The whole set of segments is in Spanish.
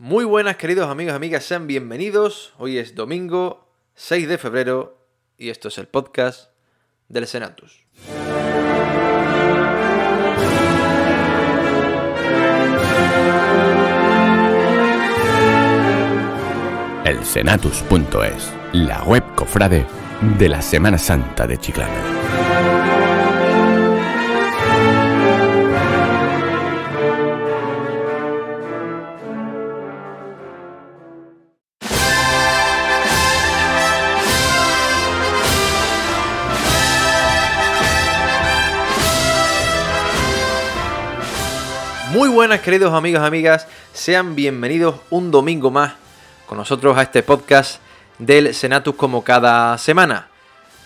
Muy buenas queridos amigos amigas, sean bienvenidos. Hoy es domingo 6 de febrero y esto es el podcast del Senatus. El Senatus.es, la web cofrade de la Semana Santa de Chiclana. Muy buenas queridos amigos amigas, sean bienvenidos un domingo más con nosotros a este podcast del Senatus como cada semana.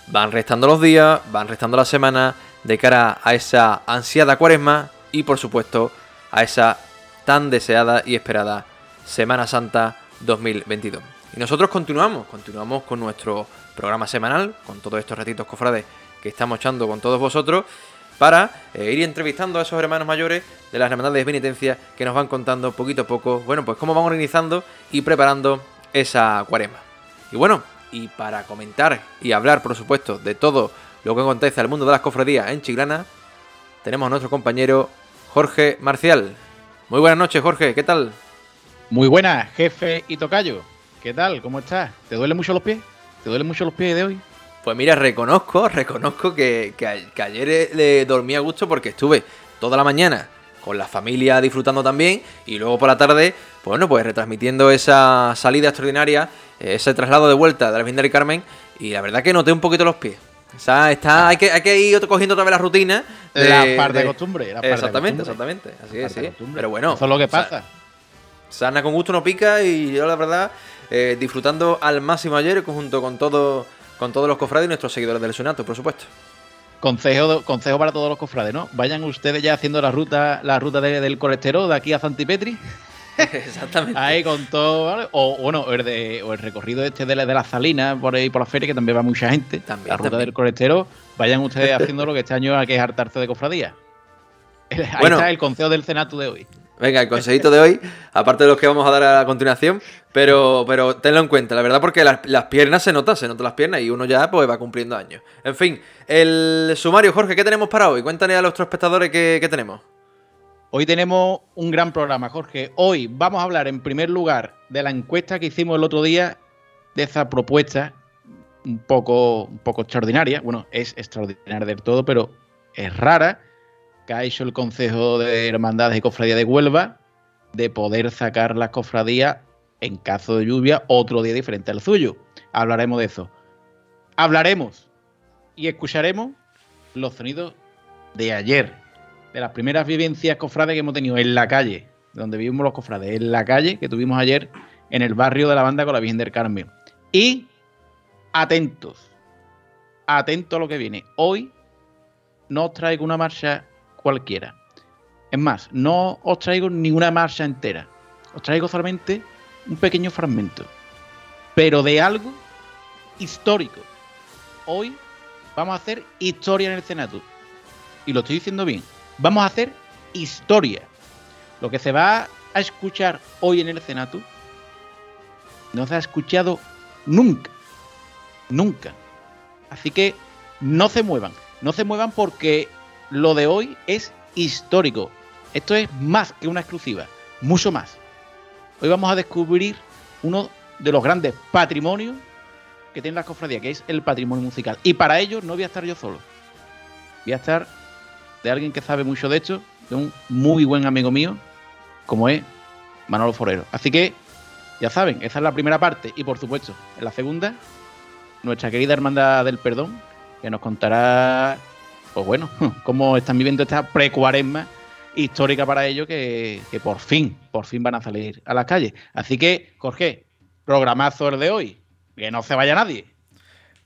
Van restando los días, van restando la semana de cara a esa ansiada cuaresma y por supuesto a esa tan deseada y esperada Semana Santa 2022. Y nosotros continuamos, continuamos con nuestro programa semanal, con todos estos ratitos cofrades que estamos echando con todos vosotros para eh, ir entrevistando a esos hermanos mayores de las hermandades de penitencia que nos van contando poquito a poco, bueno, pues cómo van organizando y preparando esa cuaresma. Y bueno, y para comentar y hablar, por supuesto, de todo lo que acontece al mundo de las cofradías en Chiclana, tenemos a nuestro compañero Jorge Marcial. Muy buenas noches, Jorge, ¿qué tal? Muy buenas, jefe y tocayo. ¿Qué tal? ¿Cómo estás? ¿Te duelen mucho los pies? ¿Te duelen mucho los pies de hoy? Pues mira, reconozco, reconozco que, que a- que ayer eh, le dormí a gusto porque estuve toda la mañana con la familia disfrutando también y luego por la tarde, bueno, pues retransmitiendo esa salida extraordinaria, eh, ese traslado de vuelta de la Virgen del Carmen y la verdad que noté un poquito los pies. O sea, está, hay, que, hay que ir cogiendo otra vez la rutina. La parte de costumbre, la parte de exactamente, costumbre. exactamente. Así La es, sí. Pero bueno. Eso es lo que o sea, pasa. Sana con gusto no pica y yo la verdad eh, disfrutando al máximo ayer junto con todo, con todos los cofrades y nuestros seguidores del Sonato, por supuesto. Consejo, consejo para todos los cofrades, ¿no? Vayan ustedes ya haciendo la ruta, la ruta de- del colesterol de aquí a Santipetri. Exactamente. Ahí con todo, ¿vale? O bueno, el, de, o el recorrido este de la, de las salinas por ahí por la feria, que también va mucha gente. También, la ruta también. del colesterol. Vayan ustedes haciendo lo que este año hay que es hartarse de cofradía. Ahí Bueno. está el consejo del cenato de hoy. Venga, el consejito de hoy, aparte de los que vamos a dar a continuación, pero, pero tenlo en cuenta, la verdad, porque las, piernas se notan, se notan las piernas y uno ya pues va cumpliendo años. En fin, el sumario, Jorge, ¿qué tenemos para hoy? Cuéntale a nuestros espectadores qué, qué tenemos. Hoy tenemos un gran programa, Jorge. Hoy vamos a hablar en primer lugar de la encuesta que hicimos el otro día, de esa propuesta un poco, un poco extraordinaria. Bueno, es extraordinaria del todo, pero es rara, que ha hecho el Consejo de Hermandades y Cofradía de Huelva de poder sacar las cofradías en caso de lluvia otro día diferente al suyo. Hablaremos de eso. Hablaremos y escucharemos los sonidos de ayer, de las primeras vivencias cofrades que hemos tenido en la calle, donde vivimos los cofrades, en la calle que tuvimos ayer en el barrio de la banda con la Virgen del Carmen. Y atentos, atentos a lo que viene. Hoy no os traigo una marcha cualquiera. Es más, no os traigo ninguna marcha entera. Os traigo solamente un pequeño fragmento. Pero de algo histórico. Hoy vamos a hacer historia en el Senato. Y lo estoy diciendo bien. Vamos a hacer historia. Lo que se va a escuchar hoy en el Senato no se ha escuchado nunca. Nunca. Así que no se muevan. No se muevan porque lo de hoy es histórico. Esto es más que una exclusiva. Mucho más. Hoy vamos a descubrir uno de los grandes patrimonios que tiene la cofradía, que es el patrimonio musical. Y para ello no voy a estar yo solo. Voy a estar de alguien que sabe mucho de esto, de un muy buen amigo mío, como es Manolo Forero. Así que, ya saben, esa es la primera parte. Y por supuesto, en la segunda, nuestra querida hermandad del perdón, que nos contará, pues bueno, cómo están viviendo esta precuaresma histórica para ellos, que, que por fin, por fin van a salir a las calles. Así que, Jorge, programazo el de hoy. Que no se vaya nadie.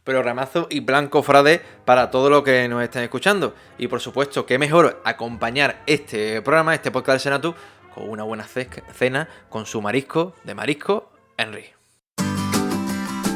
programazo y plan cofrade para todo lo que nos estén escuchando. Y por supuesto, qué mejor acompañar este programa, este podcast del Senatu, con una buena ce- cena con su marisco de marisco Henry.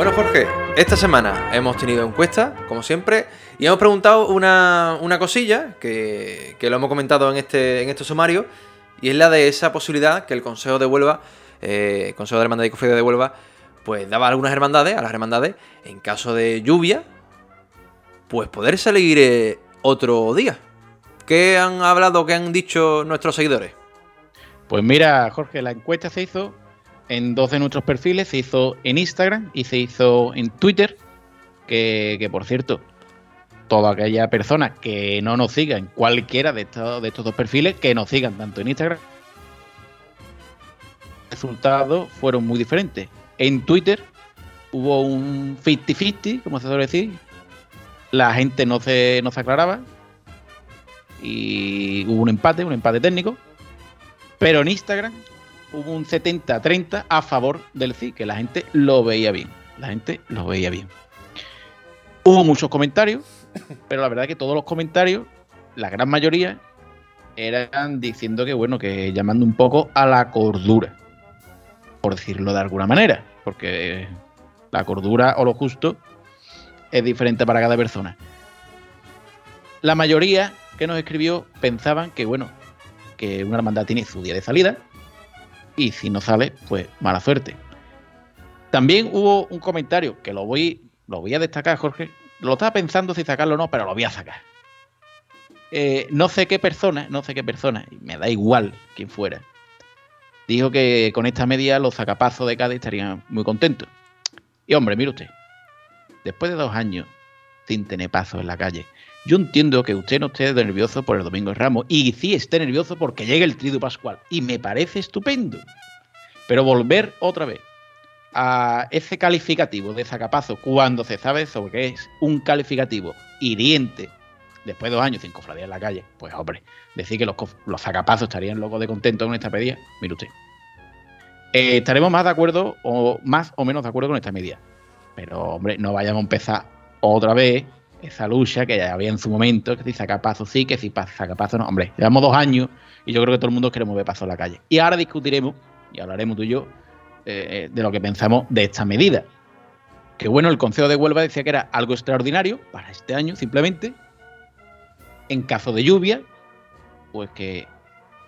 Bueno, Jorge, esta semana hemos tenido encuesta, como siempre, y hemos preguntado una, una cosilla que, que, lo hemos comentado en este, en este sumario, y es la de esa posibilidad que el Consejo de Huelva, eh, Consejo de Hermandad y Cofradía de Huelva, pues daba a algunas hermandades, a las hermandades, en caso de lluvia, pues poder salir eh, otro día. ¿Qué han hablado, qué han dicho nuestros seguidores? Pues mira, Jorge, la encuesta se hizo en dos de nuestros perfiles, se hizo en Instagram y se hizo en Twitter, que, que por cierto, toda aquella persona que no nos siga en cualquiera de estos, de estos dos perfiles, que nos sigan tanto en Instagram. Los resultados fueron muy diferentes. En Twitter hubo un 50-50, como se suele decir. La gente no se, no se aclaraba. Y hubo un empate, un empate técnico. Pero en Instagram hubo un 70-30 a favor del sí, que la gente lo veía bien. La gente lo veía bien. Hubo muchos comentarios, pero la verdad que todos los comentarios, la gran mayoría, eran diciendo que, bueno, que llamando un poco a la cordura, por decirlo de alguna manera, porque la cordura o lo justo es diferente para cada persona. La mayoría que nos escribió pensaban que, bueno, que una hermandad tiene su día de salida, y si no sale, pues mala suerte. También hubo un comentario que lo voy, lo voy a destacar, Jorge. Lo estaba pensando si sacarlo o no, pero lo voy a sacar. Eh, no sé qué persona, no sé qué persona, y me da igual quién fuera, dijo que con esta medida los sacapazos de Cádiz estarían muy contentos. Y hombre, mire usted, después de dos años sin tener pasos en la calle, yo entiendo que usted no esté nervioso por el Domingo de Ramos y sí esté nervioso porque llegue el Trido Pascual. Y me parece estupendo. Pero volver otra vez a ese calificativo de sacapazo cuando se sabe sobre que es un calificativo hiriente después de dos años sin cofradía en la calle, pues hombre, decir que los, los sacapazos estarían locos de contento con esta medida, mire usted. Eh, estaremos más de acuerdo o más o menos de acuerdo con esta medida. Pero hombre, no vayamos a empezar otra vez esa lucha que ya había en su momento, que si saca paso sí, que si saca paso no. Hombre, llevamos dos años y yo creo que todo el mundo queremos ver paso en la calle. Y ahora discutiremos, y hablaremos tú y yo, eh, de lo que pensamos de esta medida. Que bueno, el Consejo de Huelva decía que era algo extraordinario para este año, simplemente. En caso de lluvia, pues que,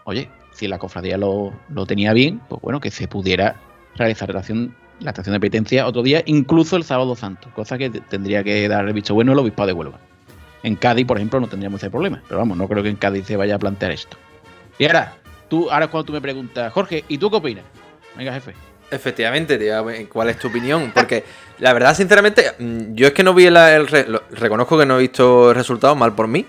oye, si la cofradía lo, lo tenía bien, pues bueno, que se pudiera realizar relación la estación de penitencia otro día, incluso el sábado santo, cosa que tendría que dar el visto bueno el obispado de Huelva. En Cádiz, por ejemplo, no tendríamos ese problema, pero vamos, no creo que en Cádiz se vaya a plantear esto. Y ahora, tú, ahora cuando tú me preguntas, Jorge, ¿y tú qué opinas? Venga, jefe. Efectivamente, tío, ¿cuál es tu opinión? Porque la verdad, sinceramente, yo es que no vi el, el, reconozco que no he visto el resultado mal por mí,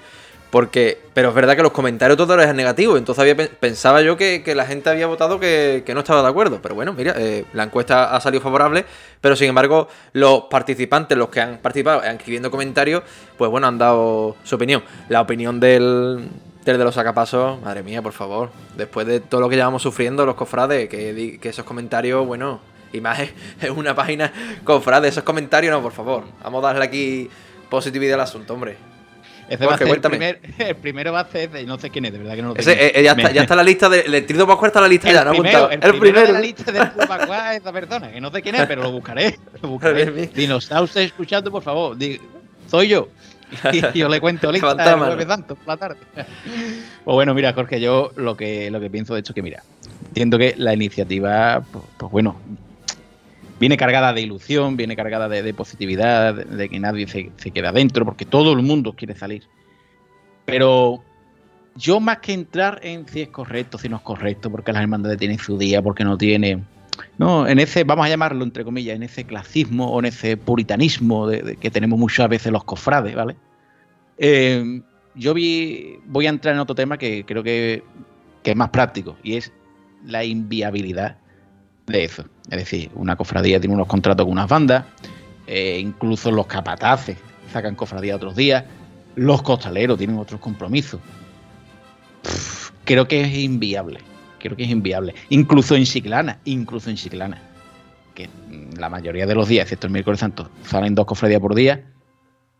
porque, pero es verdad que los comentarios todos eran negativos. Entonces había, pensaba yo que, la gente había votado que, no estaba de acuerdo. Pero bueno, mira, eh, la encuesta ha salido favorable. Pero sin embargo, los participantes, los que han participado escribiendo comentarios, pues bueno, han dado su opinión. La opinión del, del de los sacapasos, madre mía, por favor. Después de todo lo que llevamos sufriendo los cofrades, que, que esos comentarios, bueno, y más es una página cofrade, esos comentarios, no, por favor. Vamos a darle aquí positividad al asunto, hombre. Ese va a ser el, primer, el, primero va a ser de no sé quién es, de verdad que no lo tengo. Ese, eh, ya, está, ya, está, la lista de, Trido Pascual está la lista el ya, ¿no? Primero, el, el, primero, de la lista del Trido Pascual es esa persona, que no sé quién es, pero lo buscaré. Lo buscaré. si nos está usted escuchando, por favor, soy yo. Y yo le cuento lista el jueves santo por la tarde. Pues bueno, mira, Jorge, yo lo que, lo que pienso de hecho que, mira, entiendo que la iniciativa, pues, pues bueno, viene cargada de ilusión, viene cargada de, positividad, de, que nadie se, queda dentro, porque todo el mundo quiere salir. Pero yo más que entrar en si es correcto, si no es correcto, porque las hermandades tienen su día, porque no tiene... No, en ese, vamos a llamarlo entre comillas, en ese clasismo o en ese puritanismo que tenemos muchas veces los cofrades, ¿vale? Eh, yo vi, voy a entrar en otro tema que creo que, que es más práctico y es la inviabilidad de eso. Es decir, una cofradía tiene unos contratos con unas bandas eh, incluso los capataces sacan cofradía otros días, los costaleros tienen otros compromisos. creo que es inviable, creo que es inviable. Incluso en Chiclana, incluso en Chiclana, que la mayoría de los días, excepto el miércoles santo, salen dos cofradías por día,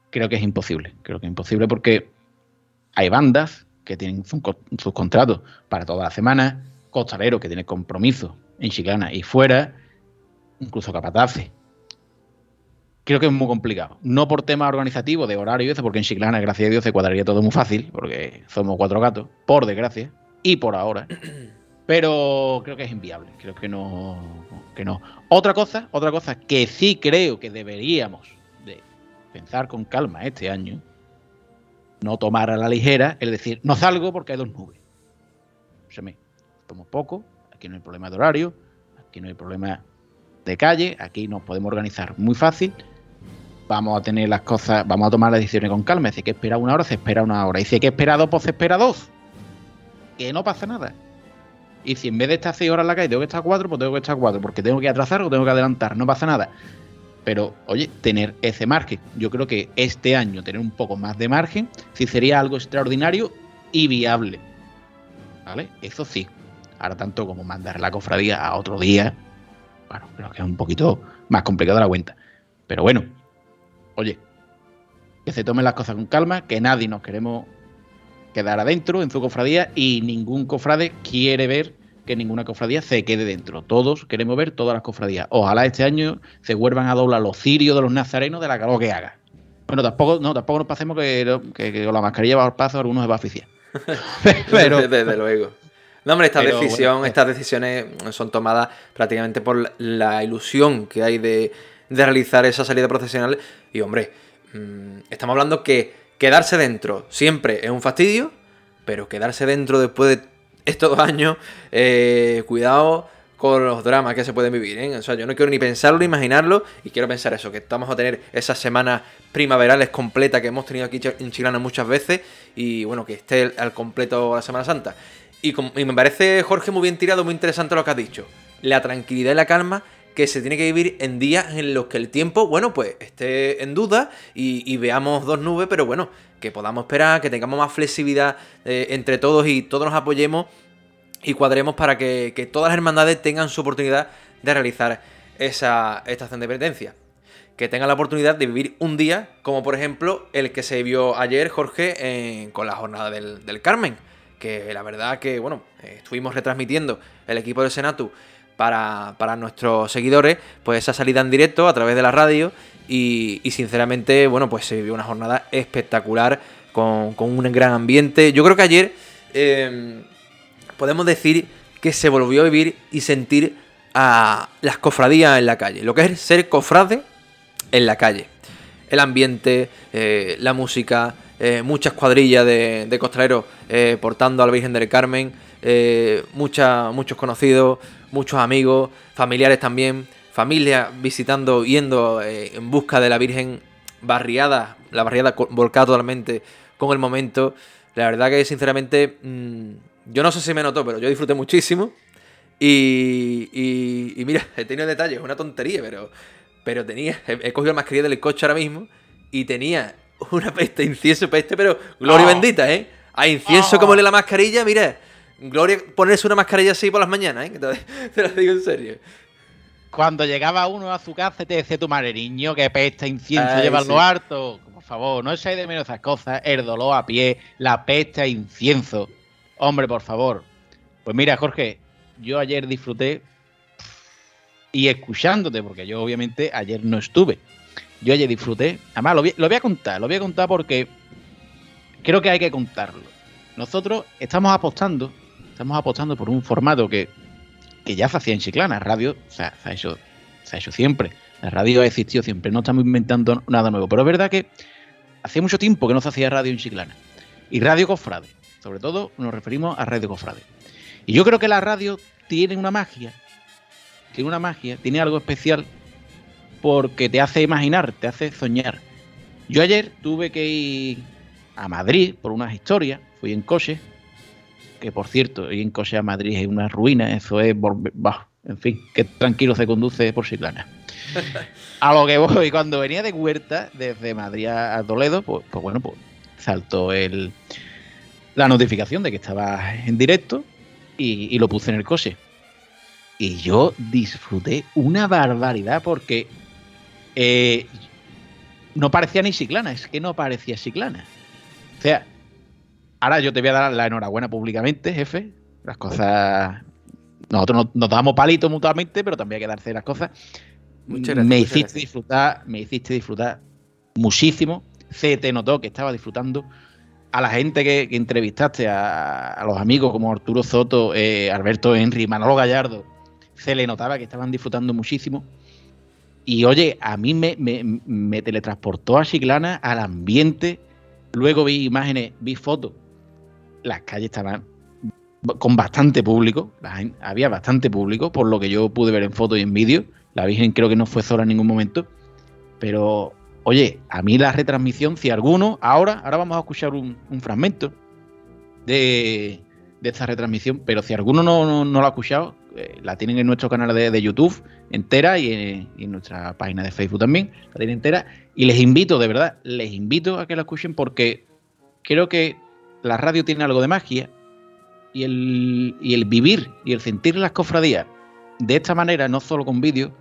creo que es imposible. Creo que es imposible porque hay bandas que tienen sus contratos para toda la semana, costaleros que tienen compromiso en Chiclana y fuera, incluso capataces creo que es muy complicado. No por tema organizativo, de horario y eso, porque en Chiclana, gracias a Dios, se cuadraría todo muy fácil, porque somos cuatro gatos, por desgracia, y por ahora. Pero creo que es inviable, creo que no, que no. Otra cosa, otra cosa que sí creo que deberíamos de pensar con calma este año, no tomar a la ligera, es decir, no salgo porque hay dos nubes. Se me, somos poco, aquí no hay problema de horario, aquí no hay problema de calle, aquí nos podemos organizar muy fácil vamos a tener las cosas, vamos a tomar las decisiones con calma. Si hay que esperar una hora, se espera una hora. Y si hay que esperar dos, pues se espera dos. Que no pasa nada. Y si en vez de estar seis horas en la calle tengo que estar cuatro, pues tengo que estar cuatro. Porque tengo que atrasar o tengo que adelantar. No pasa nada. Pero, oye, tener ese margen. Yo creo que este año tener un poco más de margen, sí sería algo extraordinario y viable. ¿Vale? Eso sí. Ahora tanto como mandar la cofradía a otro día, bueno, creo que es un poquito más complicado la cuenta. Pero bueno, oye, que se tomen las cosas con calma, que nadie nos queremos quedar adentro en su cofradía y ningún cofrade quiere ver que ninguna cofradía se quede dentro. Todos queremos ver todas las cofradías. Ojalá este año se vuelvan a doblar los cirios de los nazarenos de la calor que haga. Bueno, tampoco, no, tampoco nos pasemos que, con la mascarilla va al paso algunos se va a oficiar. Pero, desde, luego. No, hombre, esta decisión, estas decisiones son tomadas prácticamente por la ilusión que hay de, de realizar esa salida profesional. Y hombre, mm, estamos hablando que quedarse dentro siempre es un fastidio, pero quedarse dentro después de estos dos años, eh, cuidado con los dramas que se pueden vivir. ¿eh? O sea, yo no quiero ni pensarlo ni imaginarlo y quiero pensar eso, que estamos a tener esas semanas primaverales completas que hemos tenido aquí en Chilana muchas veces y bueno, que esté al completo la Semana Santa. Y, me parece, Jorge, muy bien tirado, muy interesante lo que has dicho. La tranquilidad y la calma que se tiene que vivir en días en los que el tiempo, bueno, pues esté en duda y, veamos dos nubes, pero bueno, que podamos esperar, que tengamos más flexibilidad eh, entre todos y todos nos apoyemos y cuadremos para que, todas las hermandades tengan su oportunidad de realizar esa estación de penitencia. Que tengan la oportunidad de vivir un día, como por ejemplo el que se vio ayer, Jorge, con la jornada del Carmen. Que la verdad que, bueno, estuvimos retransmitiendo el equipo del Senatu para, nuestros seguidores, pues esa salida en directo a través de la radio y, sinceramente, bueno, pues se vivió una jornada espectacular con, un gran ambiente. Yo creo que ayer em, podemos decir que se volvió a vivir y sentir a las cofradías en la calle, lo que es ser cofrade en la calle. El ambiente, eh, la música, eh, muchas cuadrillas de, de costaleros eh, portando a la Virgen del Carmen, muchos conocidos, muchos amigos, familiares también, familia visitando, yendo eh, en busca de la Virgen barriada, la barriada volcada totalmente con el momento. La verdad que sinceramente, mm, yo no sé si me notó, pero yo disfruté muchísimo. Y, y, mira, he tenido detalles, una tontería, pero, pero tenía, he, cogido la mascarilla del coche ahora mismo y tenía una peste, incienso peste, pero gloria oh. bendita, ¿eh? A incienso como oh. le la mascarilla, mira, Gloria ponerse una mascarilla así por las mañanas, ¿eh? Te, lo digo en serio. Cuando llegaba uno a su casa te decía tu madre, niño, que pesta, incienso, llevarlo harto. Por favor, no echáis de menos esas cosas, el dolor a pie, la pesta, incienso. Hombre, por favor. Pues mira, Jorge, yo ayer disfruté y escuchándote, porque yo obviamente ayer no estuve. Yo ayer disfruté. Además, lo lo voy a contar, lo voy a contar porque creo que hay que contarlo. Nosotros estamos apostando estamos apostando por un formato que, ya se hacía en Chiclana, radio, se ha hecho, se ha hecho siempre. La radio ha existido siempre, no estamos inventando nada nuevo. Pero es verdad que hacía mucho tiempo que no se hacía radio en Chiclana. Y Radio Cofrade, sobre todo nos referimos a Radio Cofrade. Y yo creo que la radio tiene una magia, tiene una magia, tiene algo especial porque te hace imaginar, te hace soñar. Yo ayer tuve que ir a Madrid por unas historias, fui en coche, que por cierto, hoy en Coche a Madrid es una ruina, eso es En fin, qué tranquilo se conduce por Chiclana. a lo que voy, cuando venía de Huerta, desde Madrid a Toledo, pues, pues bueno, pues saltó el, la notificación de que estaba en directo y, lo puse en el coche. Y yo disfruté una barbaridad porque eh, no parecía ni Chiclana, es que no parecía Chiclana. O sea, ahora yo te voy a dar la enhorabuena públicamente, jefe. Las cosas. Nosotros nos, damos palitos mutuamente, pero también hay que darse las cosas. me hiciste disfrutar, me hiciste disfrutar muchísimo. Se te notó que estaba disfrutando a la gente que, entrevistaste, a, los amigos como Arturo Soto, eh, Alberto Henry, Manolo Gallardo, se le notaba que estaban disfrutando muchísimo. Y oye, a mí me, teletransportó a Chiclana, al ambiente. Luego vi imágenes, vi fotos. Las calles estaban con bastante público. había bastante público, por lo que yo pude ver en fotos y en vídeo. La Virgen creo que no fue sola en ningún momento. Pero Oye, a mí la retransmisión, si alguno, ahora, ahora vamos a escuchar un, fragmento de, esta retransmisión, pero si alguno no, no, lo ha escuchado, eh, la tienen en nuestro canal de, YouTube entera y en, nuestra página de Facebook también, la tienen entera. Y les invito, de verdad, les invito a que la escuchen porque creo que la radio tiene algo de magia y el, y el vivir y el sentir las cofradías de esta manera, no solo con vídeo,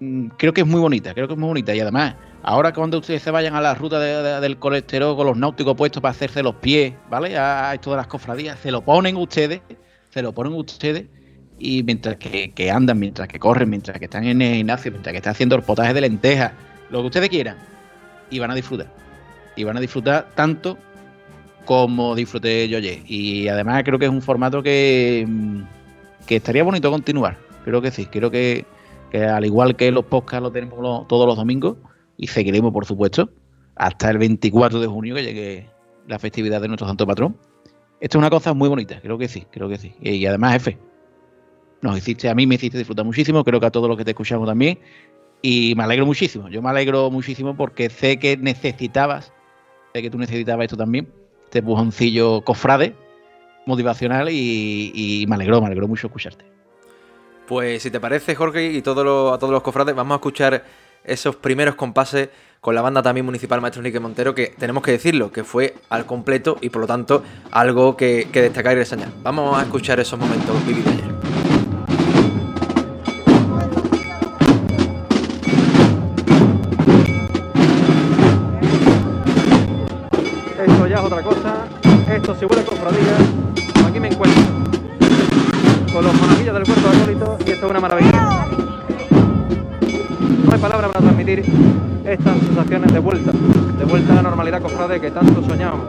mm, creo que es muy bonita, creo que es muy bonita y además Ahora cuando ustedes se vayan a la ruta del colesterol con los náuticos puestos para hacerse los pies, ¿vale? A esto de las cofradías, se lo ponen ustedes, se lo ponen ustedes y mientras que, andan, mientras que corren, mientras que están en el gimnasio, mientras que están haciendo el potaje de lentejas, lo que ustedes quieran, y van a disfrutar. Y van a disfrutar tanto como disfruté yo ayer. Y además creo que es un formato que, que estaría bonito continuar. Creo que sí, creo que, que al igual que los podcasts lo tenemos todos los domingos, y seguiremos, por supuesto, hasta el 24 de junio que llegue la festividad de nuestro santo patrón. Esto es una cosa muy bonita, creo que sí, creo que sí. Y, además, jefe, nos hiciste, a mí me hiciste disfrutar muchísimo, creo que a todos los que te escuchamos también. Y me alegro muchísimo, yo me alegro muchísimo porque sé que necesitabas, sé que tú necesitabas esto también, este bujoncillo cofrade, motivacional y, me alegró, me alegró mucho escucharte. Pues si te parece, Jorge, y todo a todos los cofrades, vamos a escuchar esos primeros compases con la banda también municipal Maestro Enrique Montero, que tenemos que decirlo, que fue al completo y por lo tanto algo que, destacar y reseñar. Vamos a escuchar esos momentos vividos ayer. Si huele cofradía, aquí me encuentro con los monaguillos del cuerpo acólito y esto es una maravilla. No hay palabras para transmitir estas sensaciones de vuelta, de vuelta a la normalidad cofrade que tanto soñamos.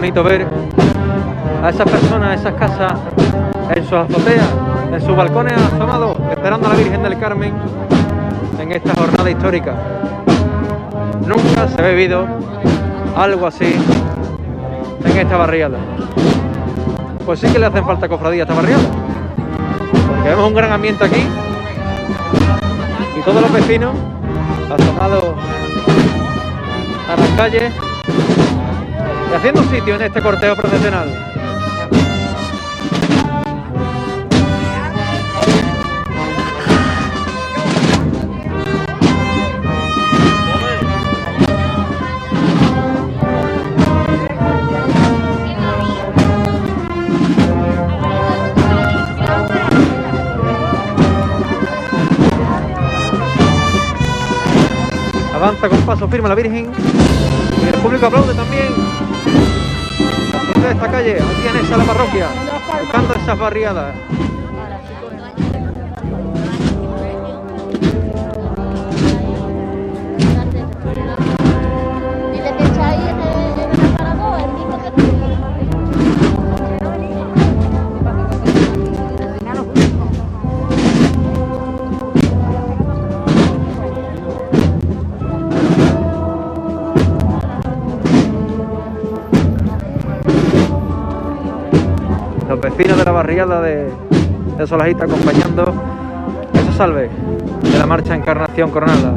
Bonito ver a esas personas, a esas casas, en sus azoteas, en sus balcones asomados, esperando a la Virgen del Carmen en esta jornada histórica. Nunca se ha vivido algo así en esta barriada. Pues sí que le hacen falta cofradía a esta barriada. Porque vemos un gran ambiente aquí y todos los vecinos asomados a las calles y haciendo sitio en este corteo procesional. Avanza con paso firme la Virgen y el público aplaude también. Esta calle, aquí en esa la parroquia, buscando esas barriadas. Barriada de, Solajita acompañando esa salve de la marcha Encarnación Coronada.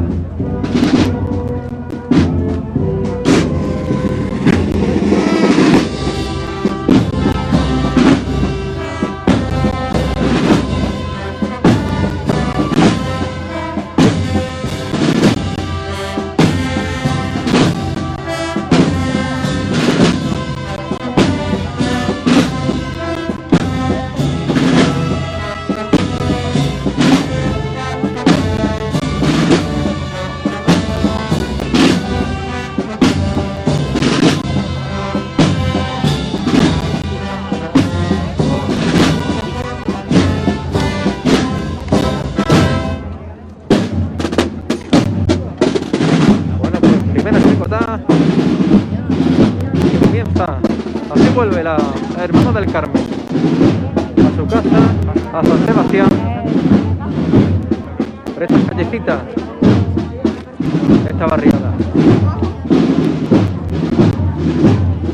Chicotada y comienza. Así vuelve la hermana del Carmen. A su casa, a San Sebastián, por esta callecita, esta barriada.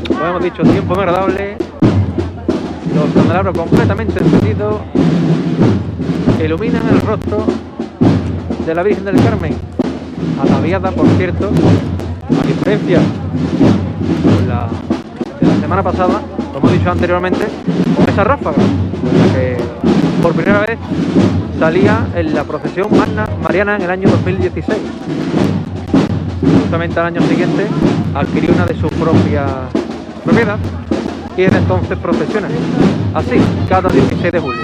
Como hemos dicho, tiempo agradable, los candelabros completamente encendidos. Iluminan el rostro de la Virgen del Carmen. Ataviada, por cierto, diferencia de la, semana pasada, como he dicho anteriormente, con esa ráfaga, que por primera vez salía en la procesión magna mariana en el año 2016. Justamente al año siguiente adquirió una de sus propias propiedad y desde entonces procesiona. Así, cada 16 de julio.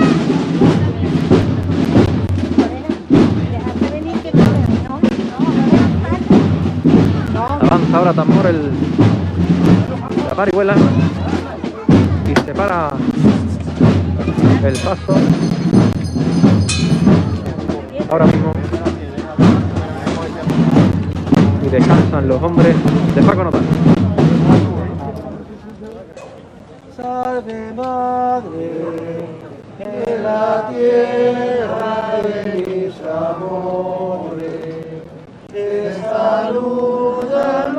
Avanza ahora tambor el, la parihuela y separa el paso. Ahora mismo. Y descansan los hombres de Paco Notaro. Salve Madre de la tierra de mis te saludan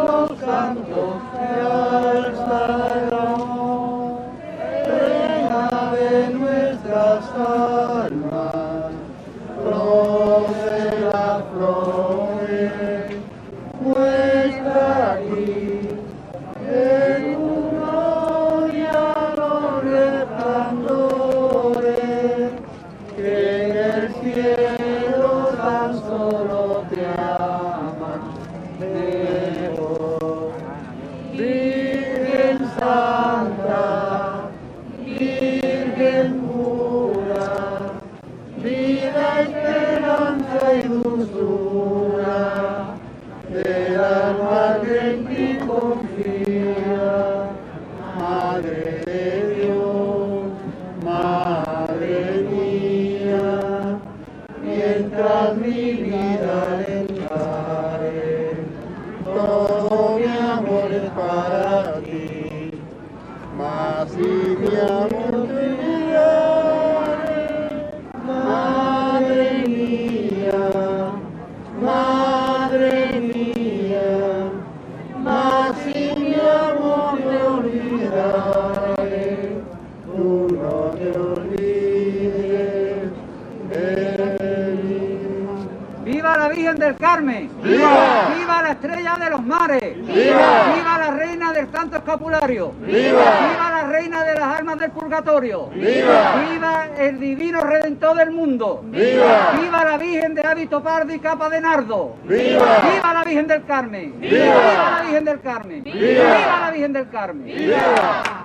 mientras mi vida Carmen! ¡Viva! ¡Viva la estrella de los mares! ¡Viva! ¡Viva la reina del Santo Escapulario! ¡Viva! ¡Viva la reina de las almas del purgatorio! ¡Viva! ¡Viva el divino redentor del mundo! ¡Viva! ¡Viva la Virgen de hábito pardo y capa de nardo! ¡Viva! ¡Viva la Virgen del Carmen! ¡Viva, ¡Viva la Virgen del Carmen! ¡Viva! ¡Viva la Virgen del Carmen! ¡Viva!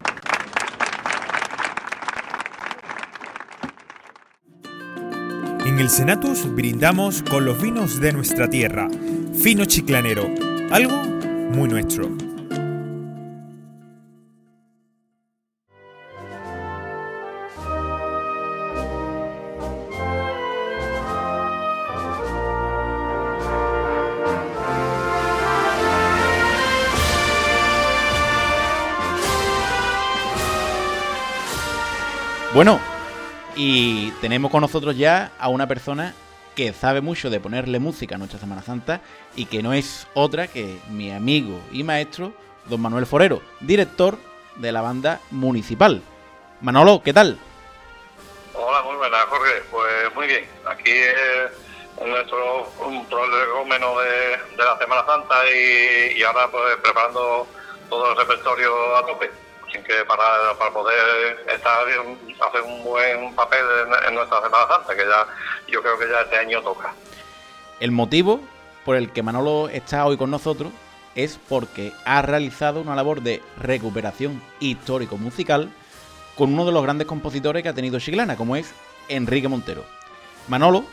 En el Senatus brindamos con los vinos de nuestra tierra. Fino chiclanero, algo muy nuestro. Bueno, y tenemos con nosotros ya a una persona que sabe mucho de ponerle música a nuestra Semana Santa y que no es otra que mi amigo y maestro, don Manuel Forero, director de la banda municipal. Manolo, ¿qué tal? Hola, muy buenas, Jorge. Pues muy bien. Aquí en nuestro un de la Semana Santa y, y ahora pues preparando todo el repertorio a tope. Que para, para poder estar hacer un buen papel en, en nuestra Semana Santa, que ya yo creo que ya este año toca. El motivo por el que Manolo está hoy con nosotros es porque ha realizado una labor de recuperación histórico-musical con uno de los grandes compositores que ha tenido Chiclana, como es Enrique Montero. Manolo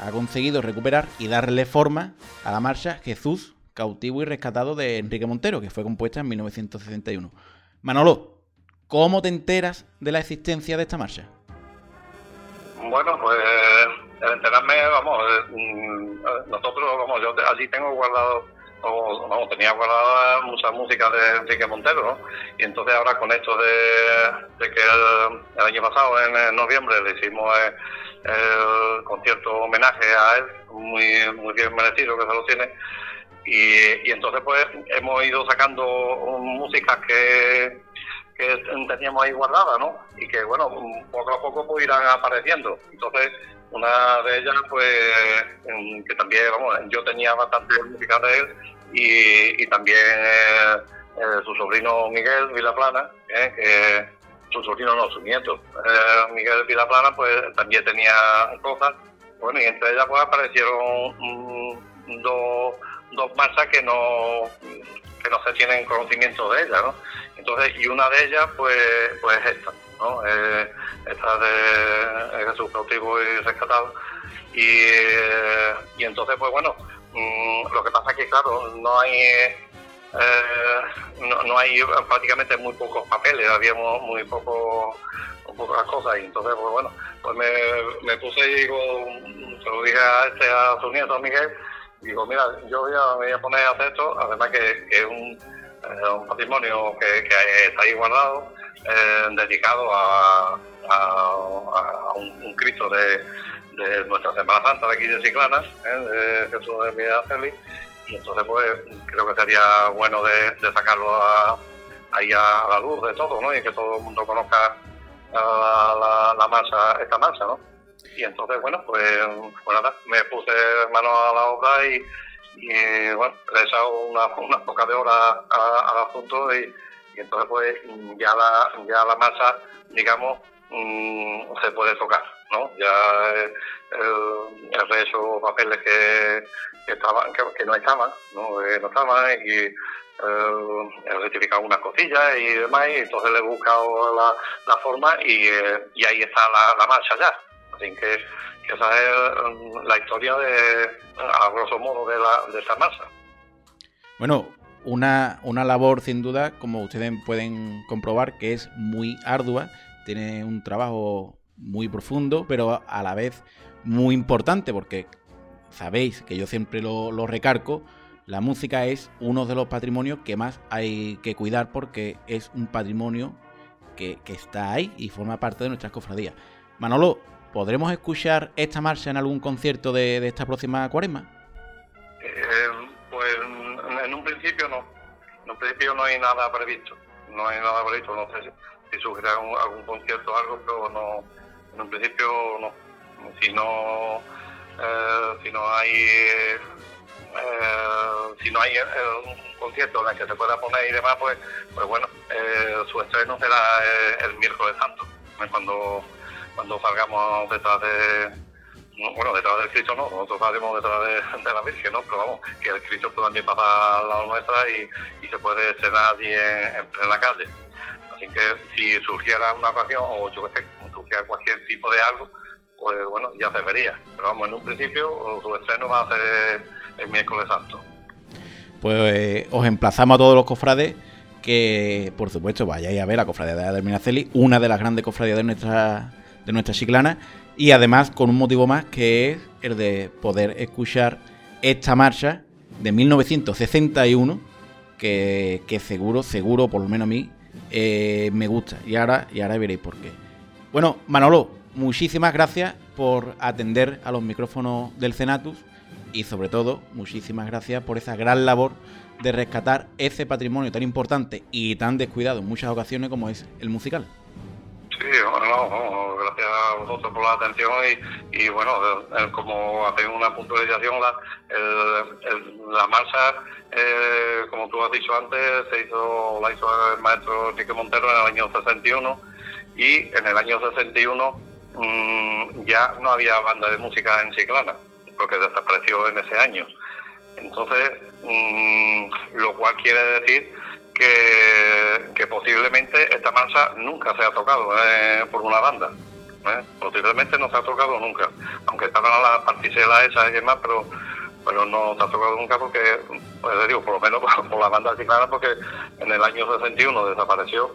ha conseguido recuperar y darle forma a la marcha Jesús, cautivo y rescatado de Enrique Montero, que fue compuesta en 1961. Manolo, ¿cómo te enteras de la existencia de esta marcha? Bueno, pues el enterarme, vamos, eh, mm, nosotros, vamos, yo allí tengo guardado, o vamos, tenía guardada mucha música de Enrique Montero, ¿no? Y entonces ahora con esto de, que el, el año pasado, en, noviembre, le hicimos eh, el concierto homenaje a él, muy, muy bien merecido que se lo tiene, y, entonces pues hemos ido sacando músicas que, que teníamos ahí guardadas, ¿no? Y que bueno, poco a poco pues irán apareciendo. Entonces, una de ellas pues que también, vamos, yo tenía bastante música de él y, y también eh, eh, su sobrino Miguel Vilaplana, eh, que su sobrino no, su nieto, eh, Miguel Vilaplana pues también tenía cosas. Bueno, y entre ellas pues aparecieron mm, dos, dos marchas que no que no se tienen conocimiento de ellas, ¿no? Entonces, y una de ellas, pues, pues esta, ¿no? Eh, esta de Jesús cautivo y rescatado. Y, eh, y entonces, pues bueno, mm, lo que pasa es que, claro, no hay eh, no, no hay prácticamente muy pocos papeles, había mu- muy poco, pocas cosas y entonces pues bueno, pues me, me puse y digo, se lo dije a este, a su nieto, a Miguel, digo, mira, yo voy a, voy a poner a hacer esto, además que, es un, eh, un patrimonio que, está ahí guardado, eh, dedicado a, un, Cristo de, nuestra Semana Santa de aquí de Ciclana, eh, de Jesús de Félix, y entonces pues creo que sería bueno de, sacarlo a- ahí a la luz de todo, ¿no? Y que todo el mundo conozca la, la masa, esta masa, ¿no? Y entonces, bueno, pues, pues nada, me puse mano a la obra y, bueno, le he echado unas unas pocas de horas al asunto y, y entonces pues ya la, ya la masa, digamos, mm, se puede tocar, ¿no? Ya eh, el, el resto papeles que, estaban, que, no estaban, ¿no? Que no estaban y eh, he rectificado unas cosillas y demás, y entonces le he buscado la, la forma y, eh, y ahí está la, la marcha ya. Así que, esa es mm, la historia de, a grosso modo, de, la, de esta marcha. Bueno, una, una labor sin duda, como ustedes pueden comprobar, que es muy ardua, tiene un trabajo muy profundo, pero a la vez muy importante, porque sabéis que yo siempre lo, lo recargo, la música es uno de los patrimonios que más hay que cuidar porque es un patrimonio que, que está ahí y forma parte de nuestras cofradías. Manolo, ¿podremos escuchar esta marcha en algún concierto de, de esta próxima cuaresma? Eh, pues en un principio no. En un principio no hay nada previsto. No hay nada previsto. No sé si, surgirá algún, algún concierto o algo, pero no. En un principio no. Si no, eh, si no hay eh, si no hay eh, un concierto en el que se pueda poner y demás, pues, pues bueno, eh, su estreno será el miércoles santo, cuando cuando salgamos detrás de no, bueno, detrás del Cristo no, nosotros salimos detrás de, la Virgen, ¿no? Pero vamos, que el Cristo también pasa al lado nuestra y, se puede estrenar allí en, en plena calle. Así que si surgiera una ocasión, o yo que surgiera cualquier tipo de algo, pues bueno, ya se vería. Pero vamos, en un principio su estreno va a ser el miércoles santo. Pues eh, os emplazamos a todos los cofrades que, por supuesto, vayáis a ver la cofradía de Adelminaceli, una de las grandes cofradías de nuestra, de nuestra chiclana, y además con un motivo más que es el de poder escuchar esta marcha de 1961, que, que seguro, seguro, por lo menos a mí, eh, me gusta. Y ahora, y ahora veréis por qué. Bueno, Manolo, muchísimas gracias por atender a los micrófonos del Cenatus y sobre todo, muchísimas gracias por esa gran labor de rescatar ese patrimonio tan importante y tan descuidado en muchas ocasiones como es el musical. Sí, bueno, no, gracias a vosotros por la atención y, y bueno, como hacéis una puntualización, la, el- la marcha, eh, como tú has dicho antes, se hizo, la hizo el maestro Enrique Montero en el año 61 y en el año 61 mm, ya no había banda de música en Chiclana, porque desapareció en ese año. Entonces, mm, lo cual quiere decir que, posiblemente esta marcha nunca se ha tocado eh, por una banda. ¿eh? Posiblemente no se ha tocado nunca, aunque estaban las particelas esas y demás, pero pero no se ha tocado nunca porque, pues digo, por lo menos por, la banda chiclana, porque en el año 61 desapareció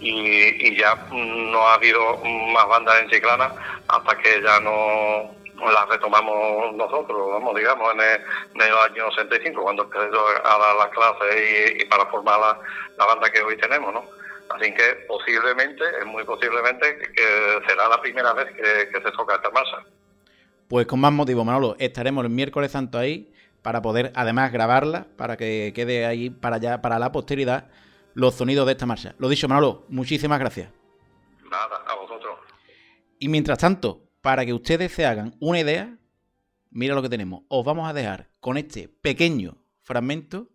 y, y ya mm, no ha habido más bandas en Chiclana hasta que ya no las retomamos nosotros, vamos, digamos, en el, en el año 65, cuando empecé yo a dar las clases y, y para formar la, la banda que hoy tenemos, ¿no? Así que posiblemente, es muy posiblemente que, que será la primera vez que, que se toca esta marcha. Pues con más motivo, Manolo, estaremos el miércoles santo ahí para poder además grabarla, para que quede ahí para allá, para la posteridad, los sonidos de esta marcha. Lo dicho, Manolo, muchísimas gracias. Nada, a vosotros. Y mientras tanto, para que ustedes se hagan una idea, mira lo que tenemos. Os vamos a dejar con este pequeño fragmento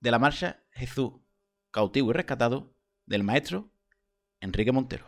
de la marcha Jesús, cautivo y rescatado del maestro Enrique Montero.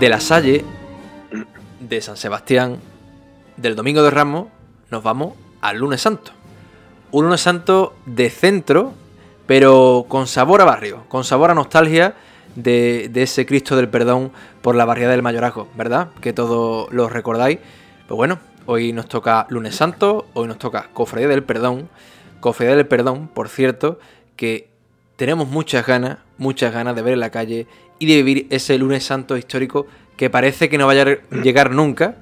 De la Salle, de San Sebastián, del Domingo de Ramos, nos vamos al lunes santo. Un lunes santo de centro, pero con sabor a barrio, con sabor a nostalgia de, ese Cristo del Perdón por la barriada del Mayorazgo, ¿verdad? Que todos lo recordáis. Pues bueno, hoy nos toca lunes santo, hoy nos toca Cofradía del Perdón. Cofradía del Perdón, por cierto, que tenemos muchas ganas, muchas ganas de ver en la calle y de vivir ese lunes santo histórico que parece que no vaya a llegar nunca,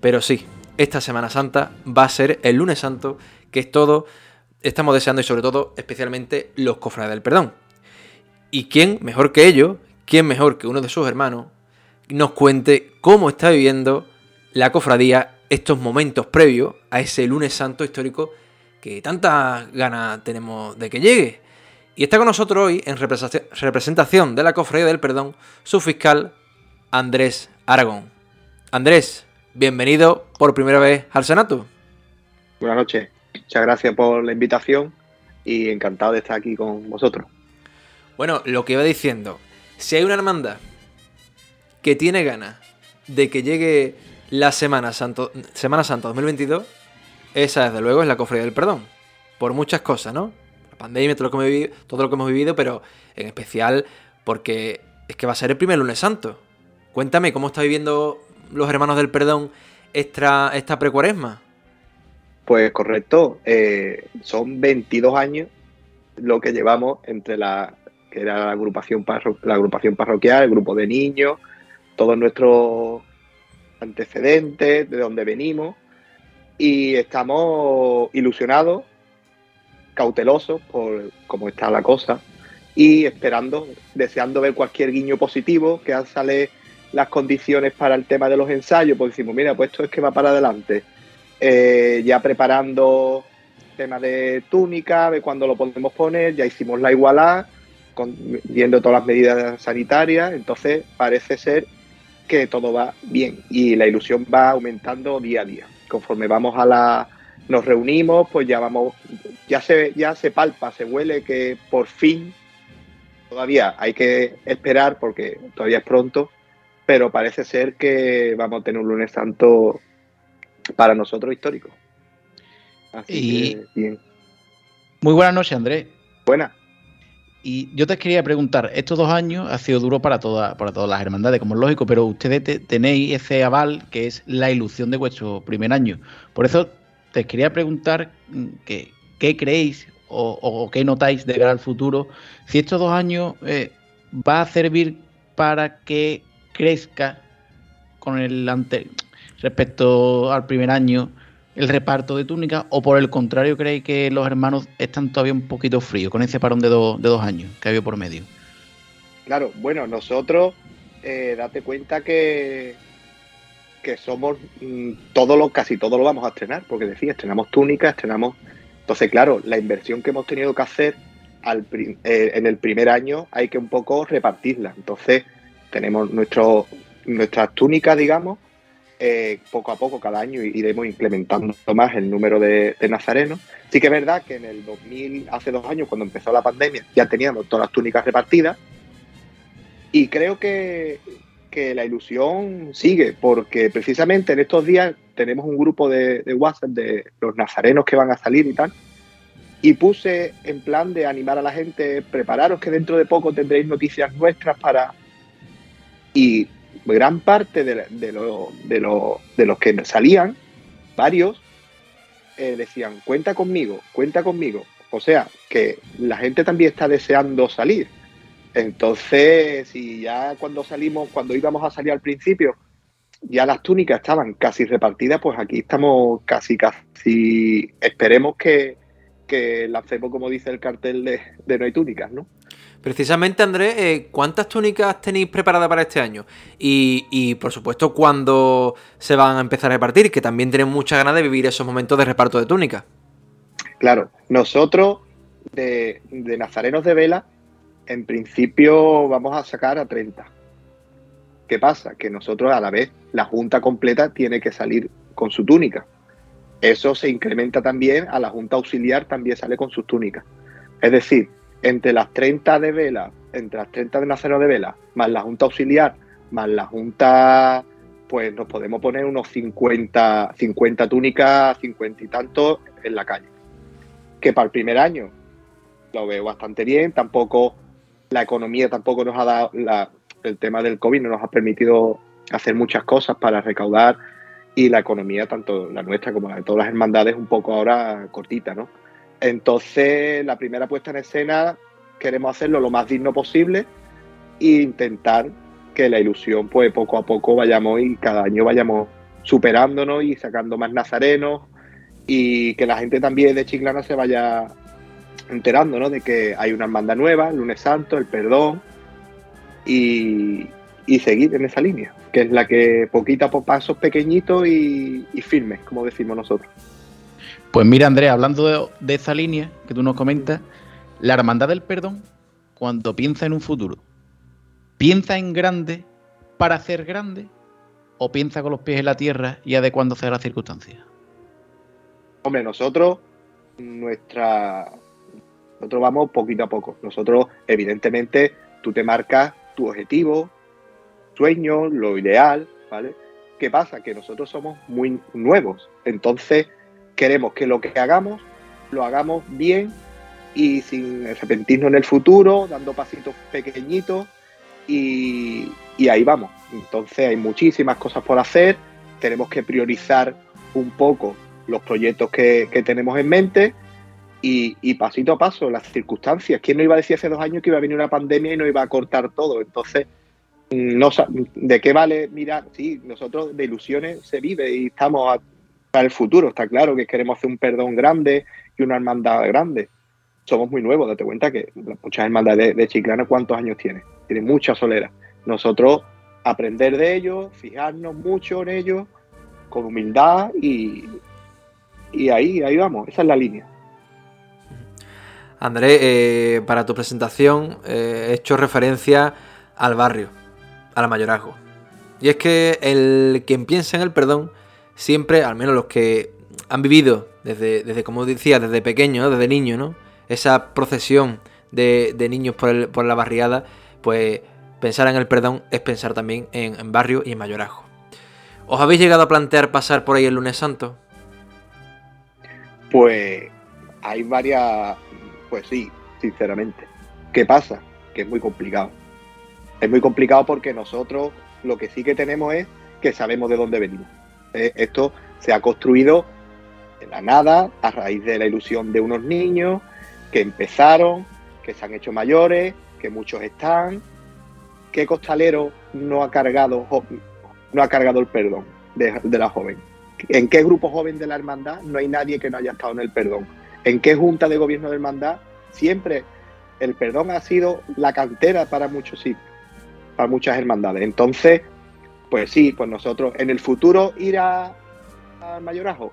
pero sí, esta Semana Santa va a ser el lunes santo, que es todo, estamos deseando y sobre todo, especialmente los cofrades del perdón. ¿Y quién mejor que ellos, quién mejor que uno de sus hermanos, nos cuente cómo está viviendo la cofradía estos momentos previos a ese lunes santo histórico que tantas ganas tenemos de que llegue? Y está con nosotros hoy, en representación de la Cofradía del Perdón, su fiscal Andrés Aragón. Andrés, bienvenido por primera vez al Senato. Buenas noches, muchas gracias por la invitación y encantado de estar aquí con vosotros. Bueno, lo que iba diciendo, si hay una hermandad que tiene ganas de que llegue la Semana, Santo, Semana Santa 2022, esa desde luego es la Cofradía del Perdón. Por muchas cosas, ¿no? Pandemia, todo lo, que hemos vivido, todo lo que hemos vivido, pero en especial porque es que va a ser el primer lunes santo. Cuéntame, ¿cómo está viviendo los hermanos del perdón esta, esta precuaresma? Pues correcto, eh, son 22 años lo que llevamos entre la que era la agrupación, la agrupación parroquial, el grupo de niños, todos nuestros antecedentes, de dónde venimos, y estamos ilusionados cautelosos por cómo está la cosa y esperando, deseando ver cualquier guiño positivo, que sale las condiciones para el tema de los ensayos, pues decimos, mira, pues esto es que va para adelante. Eh, ya preparando tema de túnica, de cuándo lo podemos poner, ya hicimos la igualdad, viendo todas las medidas sanitarias, entonces parece ser que todo va bien y la ilusión va aumentando día a día. Conforme vamos a la, nos reunimos, pues ya vamos, ya se, ya se palpa, se huele que por fin, todavía hay que esperar porque todavía es pronto, pero parece ser que vamos a tener un lunes santo para nosotros histórico. Así que, bien. Muy buenas noches, Andrés. Buenas. Y yo te quería preguntar, estos dos años ha sido duro para, toda, para todas las hermandades, como es lógico, pero ustedes tenéis ese aval que es la ilusión de vuestro primer año. Por eso te quería preguntar mm, qué creéis o, qué notáis de cara al futuro, si estos dos años eh, va a servir para que crezca con el ante respecto al primer año el reparto de túnicas o por el contrario creéis que los hermanos están todavía un poquito fríos con ese parón de, dos años que había por medio. Claro, bueno, nosotros eh, date cuenta que que somos mm, todo lo, casi todo lo vamos a estrenar, porque decía, estrenamos túnicas, estrenamos. Entonces, claro, la inversión que hemos tenido que hacer eh, en el primer año hay que un poco repartirla. Entonces, tenemos nuestro, nuestras túnicas, digamos, eh, poco a poco cada año iremos implementando más el número de, de, nazarenos. Sí que es verdad que en el 2000, hace dos años, cuando empezó la pandemia, ya teníamos todas las túnicas repartidas. Y creo que, que la ilusión sigue, porque precisamente en estos días tenemos un grupo de, WhatsApp de los nazarenos que van a salir y tal, y puse en plan de animar a la gente, prepararos que dentro de poco tendréis noticias nuestras para... Y gran parte de, de, los que salían, varios, eh, decían, cuenta conmigo, cuenta conmigo. O sea, que la gente también está deseando salir entonces, si ya cuando salimos, cuando íbamos a salir al principio, ya las túnicas estaban casi repartidas, pues aquí estamos casi, casi, esperemos que, que lancemos, como dice el cartel de, No hay túnicas, ¿no? Precisamente, Andrés, eh, ¿cuántas túnicas tenéis preparadas para este año? Y, y, por supuesto, ¿cuándo se van a empezar a repartir? Que también tenemos muchas ganas de vivir esos momentos de reparto de túnicas. Claro, nosotros de, de Nazarenos de Vela en principio vamos a sacar a 30. ¿Qué pasa? Que nosotros a la vez, la junta completa tiene que salir con su túnica. Eso se incrementa también a la junta auxiliar, también sale con sus túnicas. Es decir, entre las 30 de vela, entre las 30 de Nazareno de vela, más la junta auxiliar, más la junta, pues nos podemos poner unos 50, 50 túnicas, 50 y tantos en la calle. Que para el primer año lo veo bastante bien, tampoco la economía tampoco nos ha dado, el tema del COVID no nos ha permitido hacer muchas cosas para recaudar y la economía, tanto la nuestra como la de todas las hermandades, un poco ahora cortita, ¿no? Entonces, la primera puesta en escena queremos hacerlo lo más digno posible e intentar que la ilusión, pues poco a poco vayamos y cada año vayamos superándonos y sacando más nazarenos y que la gente también de Chiclana se vaya enterando, ¿no? De que hay una hermandad nueva, el lunes santo, el perdón y, y seguir en esa línea, que es la que poquito a poco pasos pequeñitos y, y firmes, como decimos nosotros. Pues mira, Andrés, hablando de, de esa línea que tú nos comentas, la hermandad del perdón, cuando piensa en un futuro, ¿piensa en grande para hacer grande o piensa con los pies en la tierra y adecuándose a las circunstancias? Hombre, nosotros, nuestra. Nosotros vamos poquito a poco. Nosotros, evidentemente, tú te marcas tu objetivo, sueño, lo ideal, ¿vale? ¿Qué pasa? Que nosotros somos muy nuevos. Entonces, queremos que lo que hagamos, lo hagamos bien y sin arrepentirnos en el futuro, dando pasitos pequeñitos y, ahí vamos. Entonces, hay muchísimas cosas por hacer. Tenemos que priorizar un poco los proyectos que tenemos en mente y, pasito a paso, las circunstancias. ¿Quién no iba a decir hace dos años que iba a venir una pandemia y no iba a cortar todo? Entonces, no, ¿de qué vale mirar? Sí, nosotros de ilusiones se vive y estamos para el futuro. Está claro que queremos hacer un perdón grande y una hermandad grande. Somos muy nuevos, date cuenta que muchas hermandades de, de Chiclana, ¿cuántos años tienen? Tienen mucha solera. Nosotros aprender de ellos, fijarnos mucho en ellos, con humildad y, y ahí, ahí vamos, esa es la línea. André, eh, para tu presentación eh, he hecho referencia al barrio, al mayorazgo. Y es que el quien piensa en el perdón, siempre, al menos los que han vivido desde, desde como decía, desde pequeño, desde niño, ¿no? Esa procesión de, niños por, la barriada, pues pensar en el perdón es pensar también en, en barrio y en mayorazgo. ¿Os habéis llegado a plantear pasar por ahí el lunes santo? Pues hay varias, pues sí, sinceramente. ¿Qué pasa? Que es muy complicado. Es muy complicado porque nosotros lo que sí que tenemos es que sabemos de dónde venimos. Eh, esto se ha construido de la nada, a raíz de la ilusión de unos niños que empezaron, que se han hecho mayores, que muchos están. ¿Qué costalero no ha cargado, no ha cargado el perdón de, de la joven? ¿En qué grupo joven de la hermandad no hay nadie que no haya estado en el perdón? ¿En qué junta de gobierno de hermandad siempre el perdón ha sido la cantera para muchos sitios, para muchas hermandades? Entonces, pues sí, pues nosotros en el futuro ir a, a Mayorajo,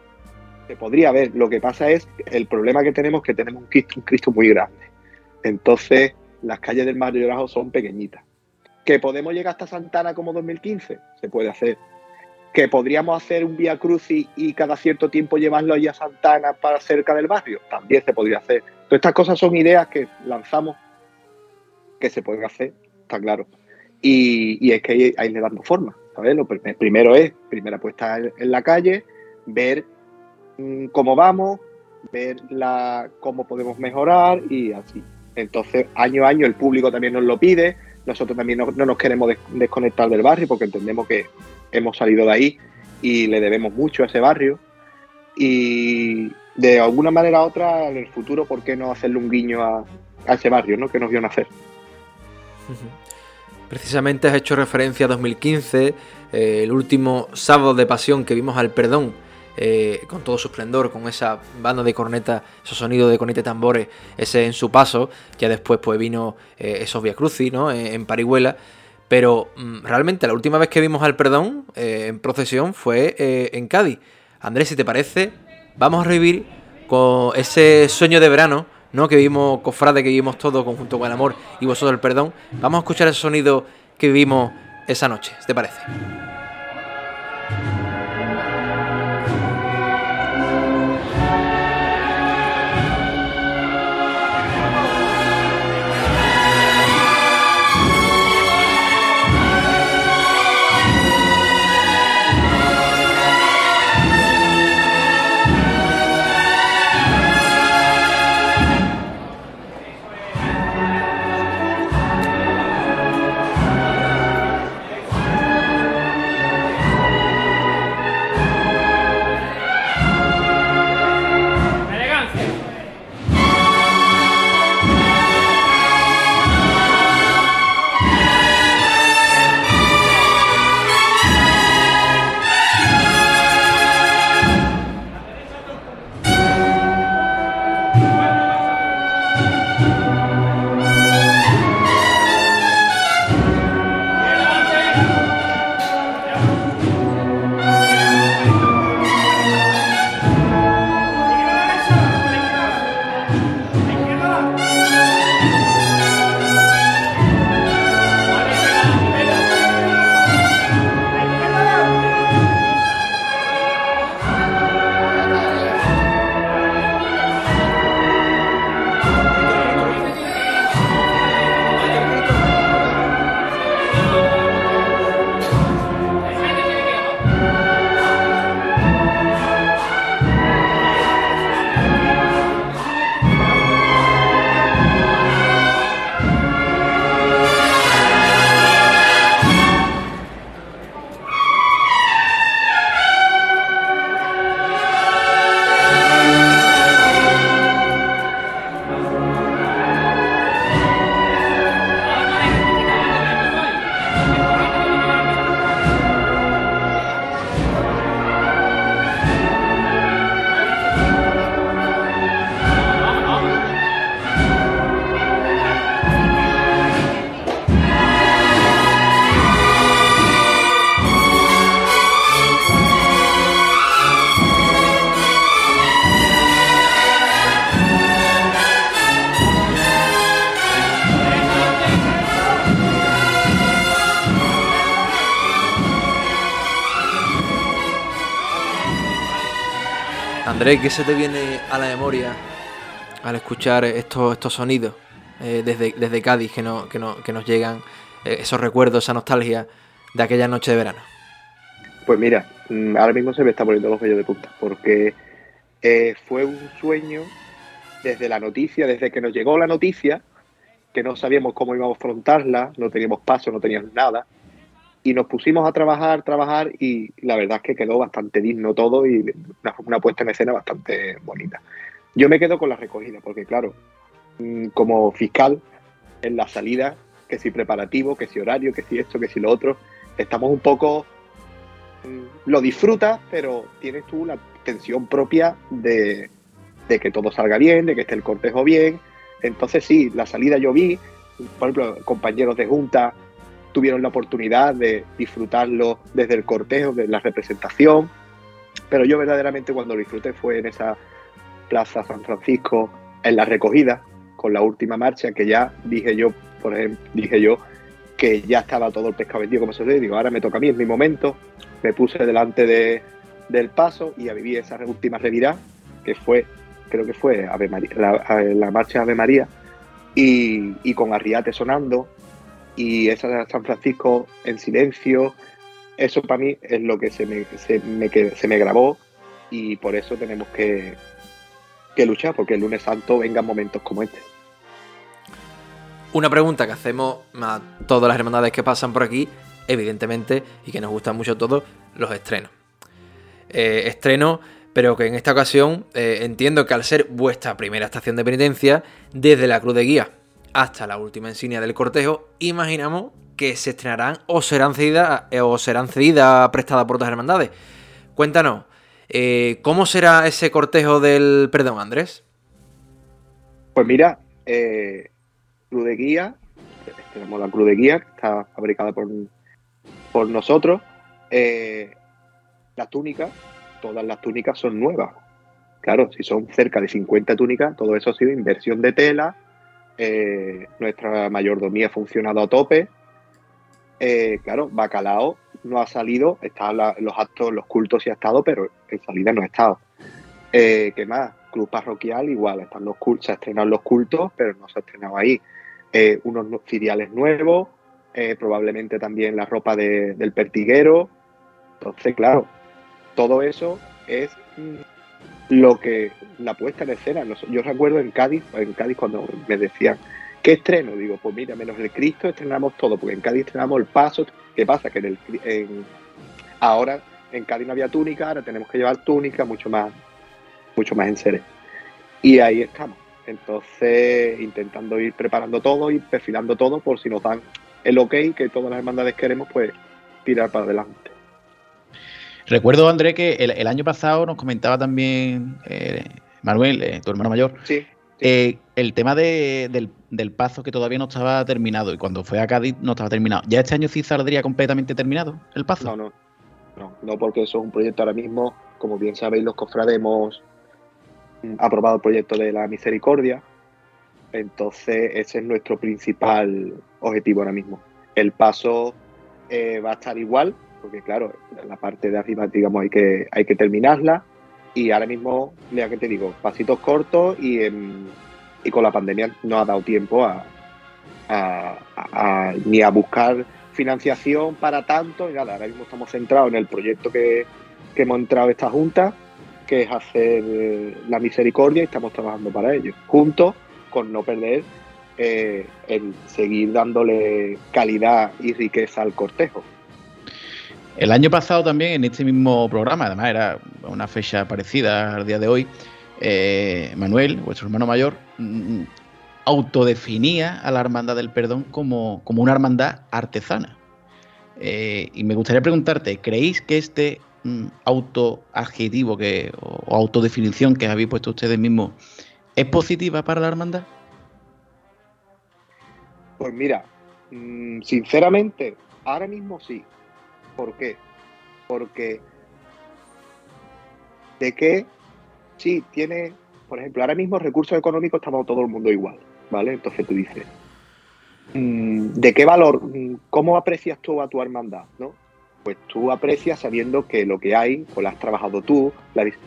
se podría ver. Lo que pasa es el problema que tenemos que tenemos un Cristo, un Cristo muy grande. Entonces, las calles del Mayorajo son pequeñitas. ¿Que podemos llegar hasta Santana como 2015? Se puede hacer que podríamos hacer un Vía Crucis y cada cierto tiempo llevarlo allí a Santana para cerca del barrio, también se podría hacer. Todas estas cosas son ideas que lanzamos que se pueden hacer, está claro. Y, es que hay que darnos forma, ¿sabes? Lo pr primero es, primera puesta en, la calle, ver mmm, cómo vamos, ver cómo podemos mejorar y así. Entonces, año a año el público también nos lo pide, nosotros también no, no nos queremos des desconectar del barrio porque entendemos que hemos salido de ahí y le debemos mucho a ese barrio. Y de alguna manera u otra, en el futuro, ¿por qué no hacerle un guiño a, ese barrio ¿no? que nos vio nacer? Precisamente has hecho referencia a 2015, eh, el último sábado de pasión que vimos al perdón, eh, con todo su esplendor, con esa banda de corneta, esos sonidos de corneta y tambores, ese en su paso, ya después pues vino eh, esos Via Crucis, ¿no? En, en Parihuela. Pero mmm, realmente la última vez que vimos al perdón eh, en procesión fue eh, en Cádiz. Andrés, si te parece, vamos a revivir con ese sueño de verano, ¿no? Que vimos, cofrade, que vivimos todos conjunto con el amor y vosotros el perdón. Vamos a escuchar ese sonido que vivimos esa noche, ¿te parece? Andrés, ¿qué se te viene a la memoria al escuchar estos, estos sonidos eh, desde, desde Cádiz que, no, que, no- que nos llegan, eh, esos recuerdos, esa nostalgia de aquella noche de verano? Pues mira, mm, ahora mismo se me está poniendo los vellos de punta, porque eh, fue un sueño desde la noticia, desde que nos llegó la noticia, que no sabíamos cómo íbamos a afrontarla, no teníamos paso, no teníamos nada, y nos pusimos a trabajar, trabajar, y la verdad es que quedó bastante digno todo y una, puesta en escena bastante bonita. Yo me quedo con la recogida, porque claro, mm, como fiscal, en la salida, que si preparativo, que si horario, que si esto, que si lo otro, estamos un poco mm, lo disfrutas, pero tienes tú la tensión propia de, de que todo salga bien, de que esté el cortejo bien. Entonces sí, la salida yo vi, por ejemplo, compañeros de junta tuvieron la oportunidad de disfrutarlo desde el cortejo, de la representación, pero yo verdaderamente cuando lo disfruté fue en esa Plaza San Francisco, en la recogida, con la última marcha, que ya dije yo, por ejemplo, dije yo que ya estaba todo el pescado vendido, como se dice, digo, ahora me toca a mí, es mi momento, me puse delante de, del paso y a vivir esa última revirada, que fue, creo que fue Ave María- la, la marcha Ave María, y, y con Arriate sonando, y esa San Francisco en silencio, eso para mí es lo que se me, se me, grabó, y por eso tenemos que, que luchar, porque el lunes santo vengan momentos como este. Una pregunta que hacemos a todas las hermandades que pasan por aquí, evidentemente, y que nos gustan mucho todos, los estrenos. Eh, estrenos, pero que en esta ocasión eh, entiendo que al ser vuestra primera estación de penitencia, desde la cruz de guía hasta la última insignia del cortejo, imaginamos que se estrenarán o serán cedidas eh, o serán cedidas prestadas por otras hermandades. Cuéntanos, eh, ¿cómo será ese cortejo del perdón, Andrés? Pues mira, eh, Cruz de Guía, tenemos la Cruz de Guía, que está fabricada por, por nosotros. Eh, las túnicas, todas las túnicas son nuevas. Claro, si son cerca de 50 túnicas, todo eso ha sido inversión de tela. Eh, nuestra mayordomía ha funcionado a tope. Eh, claro, Bacalao no ha salido, está la- los actos, los cultos sí ha estado, pero en salida no ha estado. Eh, ¿Qué más? Club parroquial, igual, están los cultos, se estrenan los cultos, pero no se ha estrenado ahí. Unos filiales nuevos, probablemente también la ropa de- del pertiguero. Entonces, claro, todo eso es mm, lo que la puesta en escena. Yo recuerdo en Cádiz, en Cádiz cuando me decían, ¿qué estreno? Digo, pues mira, menos el Cristo estrenamos todo, porque en Cádiz estrenamos el paso. ¿Qué pasa? Que en el, en- ahora en Cádiz no había túnica, ahora tenemos que llevar túnica mucho más, mucho más en serio. Y ahí estamos. Entonces, intentando ir preparando todo y perfilando todo por si nos dan el ok que todas las hermandades queremos, pues tirar para adelante. Recuerdo, André, que el, el año pasado nos comentaba también eh, Manuel, eh, tu hermano mayor, Sí, eh, el tema de- del, del paso que todavía no estaba terminado y cuando fue a Cádiz no estaba terminado. ¿Ya este año sí saldría completamente terminado el paso? No, no, no, no, porque eso es un proyecto ahora mismo, como bien sabéis, los cofrades hemos mm, aprobado el proyecto de la misericordia, entonces ese es nuestro principal objetivo ahora mismo. El paso eh, va a estar igual, porque claro, la parte de arriba, digamos, hay que, hay que terminarla, y ahora mismo, ya que te digo, pasitos cortos y, con la pandemia no ha dado tiempo a, ni a buscar financiación para tanto y nada, ahora mismo estamos centrados en el proyecto que, hemos entrado esta junta, que es hacer la misericordia y estamos trabajando para ello, juntos con no perder eh, el seguir dándole calidad y riqueza al cortejo. El año pasado también, en este mismo programa, además era una fecha parecida al día de hoy, eh, Manuel, vuestro hermano mayor, mm, autodefinía a la Hermandad del Perdón como, como una hermandad artesana. Eh, y me gustaría preguntarte, ¿creéis que este mm, autoadjetivo que, o, o autodefinición que habéis puesto ustedes mismos es positiva para la hermandad? Pues mira, mm, sinceramente, ahora mismo sí. ¿Por qué? Porque de que sí tiene, por ejemplo, ahora mismo recursos económicos estamos todo el mundo igual, ¿vale? Entonces tú dices, mm, ¿de qué valor, mm, cómo aprecias tú a tu hermandad, no? Pues tú aprecias sabiendo que lo que hay, pues lo has trabajado tú,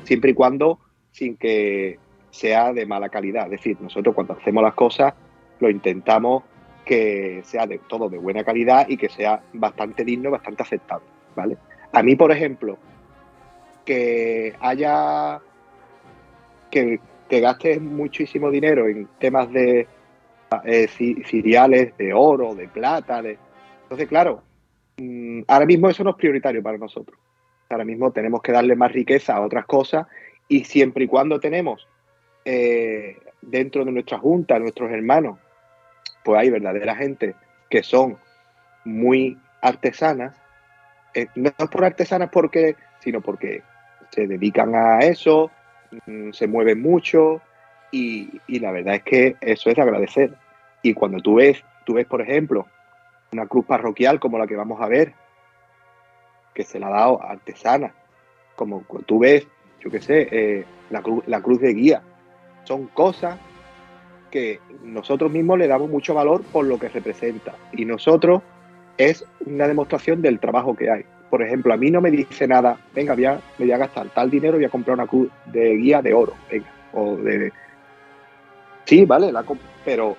siempre y cuando sin que sea de mala calidad. Es decir, nosotros cuando hacemos las cosas lo intentamos que sea de todo de buena calidad y que sea bastante digno, bastante aceptable, ¿vale? A mí, por ejemplo, que haya que, que gastes muchísimo dinero en temas de eh, cereales, de oro, de plata, de... entonces claro, mm, ahora mismo eso no es prioritario para nosotros. Ahora mismo tenemos que darle más riqueza a otras cosas y siempre y cuando tenemos eh, dentro de nuestra junta, nuestros hermanos, pues hay verdadera gente que son muy artesanas. Eh, no por artesanas porque, sino porque se dedican a eso, mm, se mueven mucho y, y la verdad es que eso es de agradecer. Y cuando tú ves, tú ves, por ejemplo, una cruz parroquial como la que vamos a ver, que se la ha dado artesana, como tú ves, yo qué sé, eh, la cruz de guía, son cosas que nosotros mismos le damos mucho valor por lo que representa. Y nosotros es una demostración del trabajo que hay. Por ejemplo, a mí no me dice nada, venga, voy a, me voy a gastar tal dinero voy a comprar una cruz de guía de oro, venga, o de... Sí, vale, la pero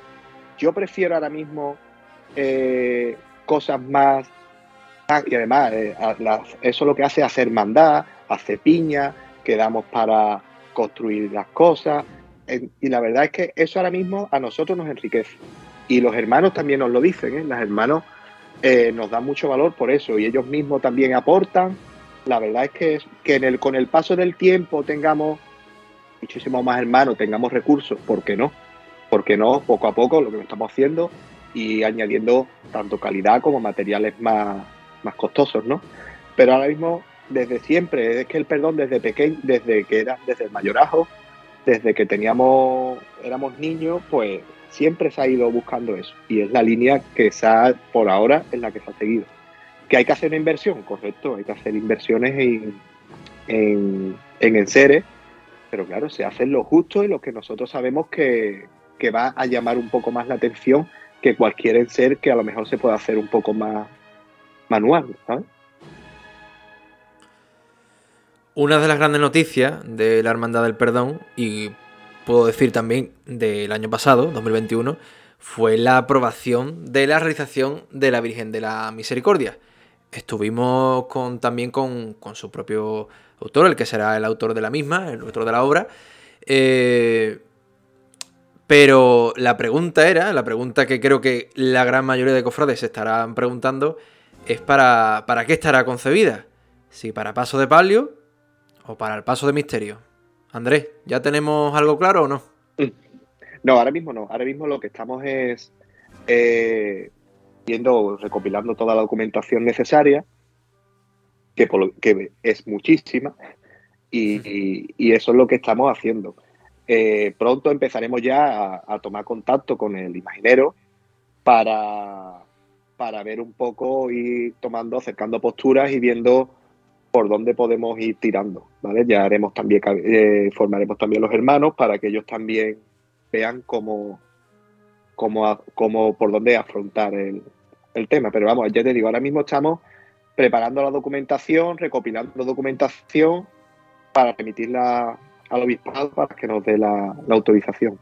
yo prefiero ahora mismo eh, cosas más... ah, y además, eh, eso lo que hace es hacer mandar, hace piña, que damos para construir las cosas. Y la verdad es que eso ahora mismo a nosotros nos enriquece. Y los hermanos también nos lo dicen, ¿eh? Los hermanos eh, nos dan mucho valor por eso y ellos mismos también aportan. La verdad es que, que en el, con el paso del tiempo tengamos muchísimos más hermanos, tengamos recursos, ¿por qué no? ¿Por qué no? Poco a poco lo que estamos haciendo y añadiendo tanto calidad como materiales más, más costosos, ¿no? Pero ahora mismo, desde siempre, es que el perdón desde pequeño, desde que era, desde el mayorajo, desde que teníamos, éramos niños, pues siempre se ha ido buscando eso. Y es la línea que se ha, por ahora, es la que se ha seguido. Que hay que hacer una inversión, correcto, hay que hacer inversiones en, en, en enseres, pero claro, se hace lo justo y lo que nosotros sabemos que, que va a llamar un poco más la atención que cualquier enser que a lo mejor se pueda hacer un poco más manual, ¿sabes? Una de las grandes noticias de la Hermandad del Perdón, y puedo decir también del año pasado, 2021, fue la aprobación de la realización de la Virgen de la Misericordia. Estuvimos también con, con su propio autor, el que será el autor de la misma, el autor de la obra. Eh, pero la pregunta era, la pregunta que creo que la gran mayoría de cofrades se estarán preguntando, es para, para qué estará concebida. Si para paso de palio o para el paso de misterio. Andrés, ¿ya tenemos algo claro o no? No, ahora mismo no. Ahora mismo lo que estamos es eh, viendo, recopilando toda la documentación necesaria, que, por lo- que es muchísima, y, y- y eso es lo que estamos haciendo. Eh, pronto empezaremos ya a, tomar contacto con el imaginero para, para ver un poco, ir tomando, acercando posturas y viendo por dónde podemos ir tirando, ¿vale? Ya haremos también, eh, formaremos también los hermanos para que ellos también vean cómo, cómo, cómo- por dónde afrontar el, el tema. Pero vamos, ya te digo, ahora mismo estamos preparando la documentación, recopilando documentación para remitirla al obispado para que nos dé la, la autorización.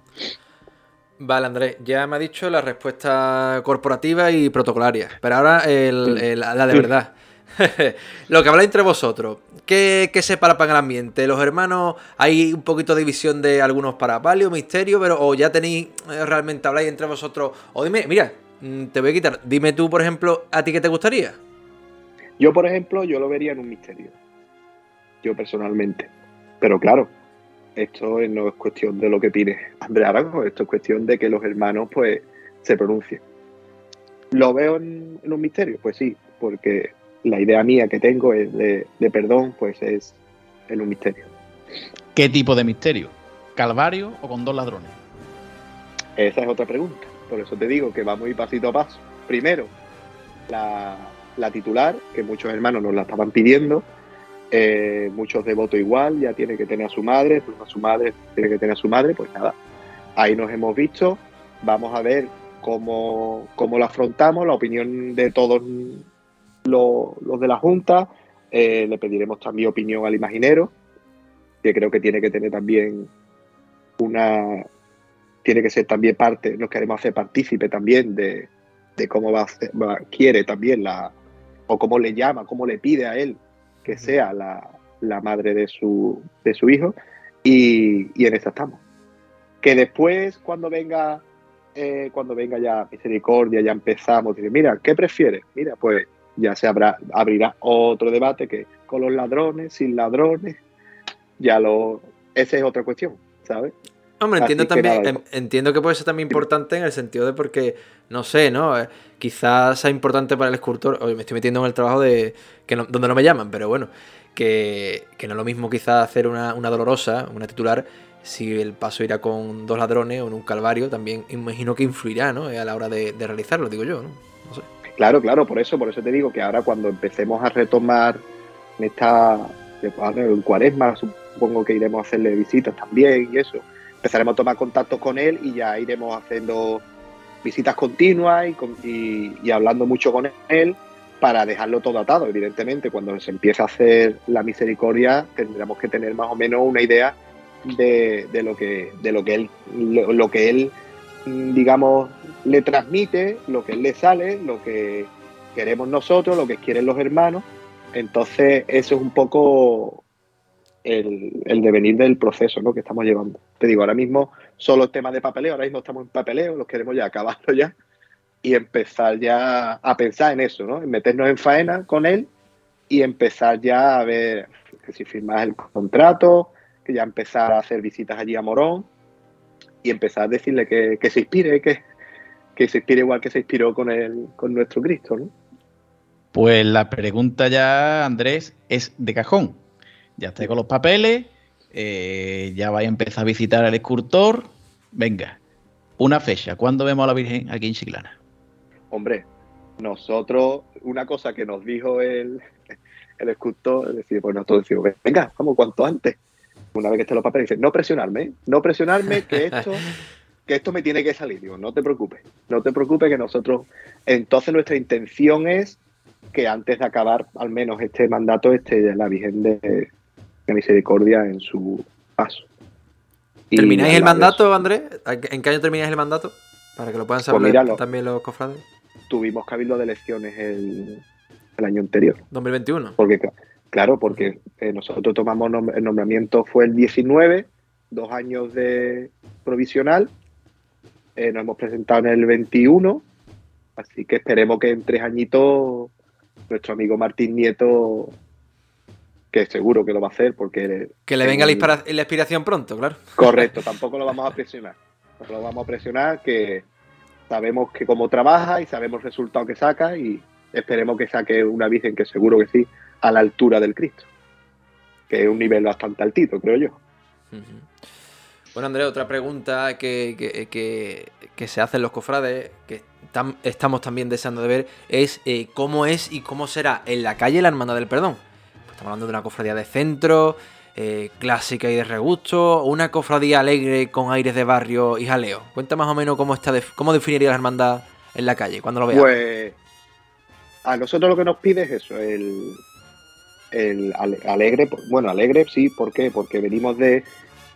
Vale, Andrés, ya me ha dicho la respuesta corporativa y protocolaria. Pero ahora el- el- la de verdad. Lo que habláis entre vosotros. ¿Qué, qué se para para el ambiente? ¿Los hermanos hay un poquito de división de algunos para palio, misterio, pero o ya tenéis eh, realmente habláis entre vosotros? O dime, mira, mm, te voy a quitar. Dime tú, por ejemplo, ¿a ti qué te gustaría? Yo, por ejemplo, yo lo vería en un misterio. Yo personalmente. Pero claro, esto no es cuestión de lo que pide Andrés Arago, esto es cuestión de que los hermanos pues se pronuncien. ¿Lo veo en un misterio? Pues sí, porque la idea mía que tengo es de, de perdón, pues es en un misterio. ¿Qué tipo de misterio? ¿Calvario o con dos ladrones? Esa es otra pregunta. Por eso te digo que vamos a ir pasito a paso. Primero, la, la titular, que muchos hermanos nos la estaban pidiendo. Eh, muchos devotos igual, ya tiene que tener a su madre, pues a su madre tiene que tener a su madre, pues nada. Ahí nos hemos visto. Vamos a ver cómo, cómo lo afrontamos, la opinión de todos los, los de la Junta. Eh, le pediremos también opinión al imaginero que creo que tiene que tener también una, tiene que ser también parte, nos queremos hacer partícipe también de, de cómo va a hacer- va- quiere también la, o cómo le llama, cómo le pide a él que sea la, la madre de su, de su hijo, y, y en esa estamos. Que después, cuando venga, eh, cuando venga ya misericordia, ya empezamos, dice, mira, ¿qué prefieres? Mira, pues ya se habrá, abrirá otro debate que con los ladrones, sin ladrones, ya lo, esa es otra cuestión, ¿sabes? Hombre, entiendo también, nada, en- entiendo que puede ser también importante en el sentido de porque, no sé, ¿no? Eh, quizás sea importante para el escultor, hoy me estoy metiendo en el trabajo de que no- donde no me llaman, pero bueno, que, que no es lo mismo quizás hacer una, una dolorosa, una titular, si el paso irá con dos ladrones o en un calvario, también imagino que influirá, ¿no? Eh, A la hora de, de realizarlo, digo yo, ¿no? No sé. Claro, claro, por eso, por eso te digo que ahora cuando empecemos a retomar en esta en cuaresma, supongo que iremos a hacerle visitas también y eso. Empezaremos a tomar contacto con él y ya iremos haciendo visitas continuas y, y- hablando mucho con él para dejarlo todo atado. Evidentemente, cuando se empiece a hacer la misericordia, tendremos que tener más o menos una idea de, de lo que de lo que él lo, que él digamos le transmite, lo que él le sale, lo que queremos nosotros, lo que quieren los hermanos. Entonces, eso es un poco el, el devenir del proceso ¿no? que estamos llevando. Te digo, ahora mismo solo el tema de papeleo, ahora mismo estamos en papeleo, los queremos ya acabarlo ya y empezar ya a pensar en eso, ¿no? En meternos en faena con él y empezar ya a ver que si firmas el contrato, que ya empezar a hacer visitas allí a Morón y empezar a decirle que, que se inspire, que, que se inspire igual que se inspiró con, el, con nuestro Cristo, ¿no? Pues la pregunta ya, Andrés, es de cajón. Ya con los papeles, eh, ya vais a empezar a visitar al escultor. Venga, una fecha. ¿Cuándo vemos a la Virgen aquí en Chiclana? Hombre, nosotros, una cosa que nos dijo el, el escultor, es decir, pues nosotros decimos, venga, vamos, cuanto antes. Una vez que esté los papeles, dice, no presionarme, ¿eh? no presionarme, que esto, que esto me tiene que salir. Digo, no te preocupes, no te preocupes que nosotros, entonces nuestra intención es que antes de acabar al menos este mandato esté la Virgen de, de Misericordia en su paso. Y ¿Termináis el mandato, Andrés? ¿En qué año termináis el mandato? Para que lo puedan saber Pues mira, lo- también los cofrades. tuvimos cabildo de elecciones el, el año anterior. 2021. Porque, cla- claro, porque eh, nosotros tomamos nom- el nombramiento fue el 19, dos años de provisional, eh, nos hemos presentado en el 21, así que esperemos que en tres añitos nuestro amigo Martín Nieto, que seguro que lo va a hacer, porque Que le venga inspira- la inspiración pronto, claro. Correcto, tampoco lo vamos a presionar. No lo vamos a presionar, que sabemos que cómo trabaja y sabemos el resultado que saca y esperemos que saque una Virgen que seguro que sí, a la altura del Cristo. Que es un nivel bastante altito, creo yo. Bueno, Andrés, otra pregunta que, que- que- que se hacen los cofrades, que tam- estamos también deseando de ver, es eh, cómo es y cómo será en la calle la Hermandad del Perdón. Pues estamos hablando de una cofradía de centro, eh, clásica y de regusto, una cofradía alegre con aires de barrio y jaleo. Cuenta más o menos cómo, está cómo definiría la hermandad en la calle, cuando lo veas. Pues a nosotros lo que nos pide es eso, el, el ale- alegre, bueno, alegre sí, ¿por qué? Porque venimos de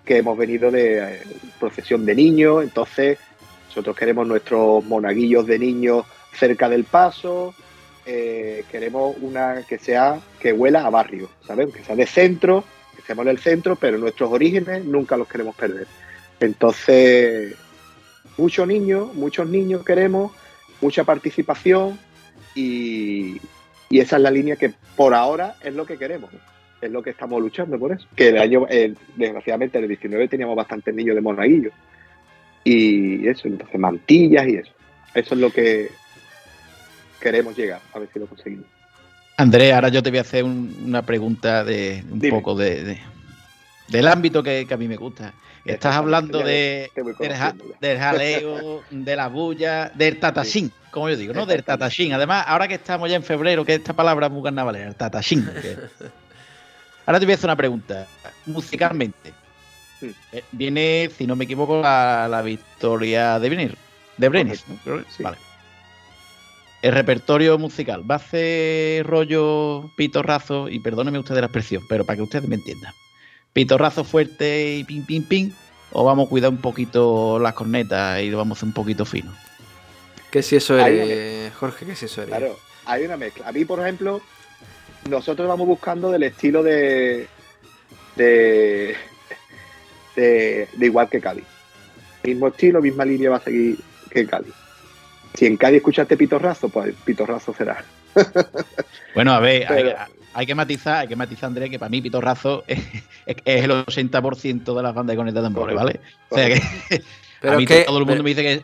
que hemos venido de eh, procesión de niños, entonces nosotros queremos nuestros monaguillos de niños cerca del paso, eh, queremos una que sea, que huela a barrio, ¿sabes? Que sea de centro, que estemos en el centro, pero nuestros orígenes nunca los queremos perder. Entonces, muchos niños, muchos niños queremos, mucha participación y, y esa es la línea que por ahora es lo que queremos, es lo que estamos luchando por eso. Que el año, eh, desgraciadamente, en el 19 teníamos bastantes niños de monaguillo y eso, entonces mantillas y eso. Eso es lo que queremos llegar, a ver si lo conseguimos. Andrés, ahora yo te voy a hacer un- una pregunta de un Dime. poco de, de- del ámbito que, que a mí me gusta. Estás hablando de, del, ja- del jaleo, de la bulla, del tatachín, como yo digo, ¿no? Del tatachín. Además, ahora que estamos ya en febrero, que esta palabra es muy carnavalera, el tatachín. que- Ahora te voy a hacer una pregunta. Musicalmente, eh, viene, si no me equivoco, la, la victoria de venir, de Brenis, Vale. El repertorio musical va a ser rollo pitorrazo, y perdónenme ustedes la expresión, pero para que ustedes me entiendan. pitorrazo fuerte y pim, pim, pim, o vamos a cuidar un poquito las cornetas y lo vamos a hacer un poquito fino. ¿Qué si eso eres, Jorge? ¿Qué si eso eres? Claro, hay una mezcla. A mí, por ejemplo, nosotros vamos buscando del estilo de. de. de, de igual que Cádiz. Mismo estilo, misma línea va a seguir que Cádiz. Si en Cádiz escuchaste pitorrazo, pues pitorrazo será. Bueno, a ver, hay, Pero- hay que matizar, hay que matizar, Andrés, que para mí Pitorrazo es, es- es el 80% de las bandas de cornetas de tambores, ¿vale? O sea que Pero a mí que- todo el mundo pero- me dice que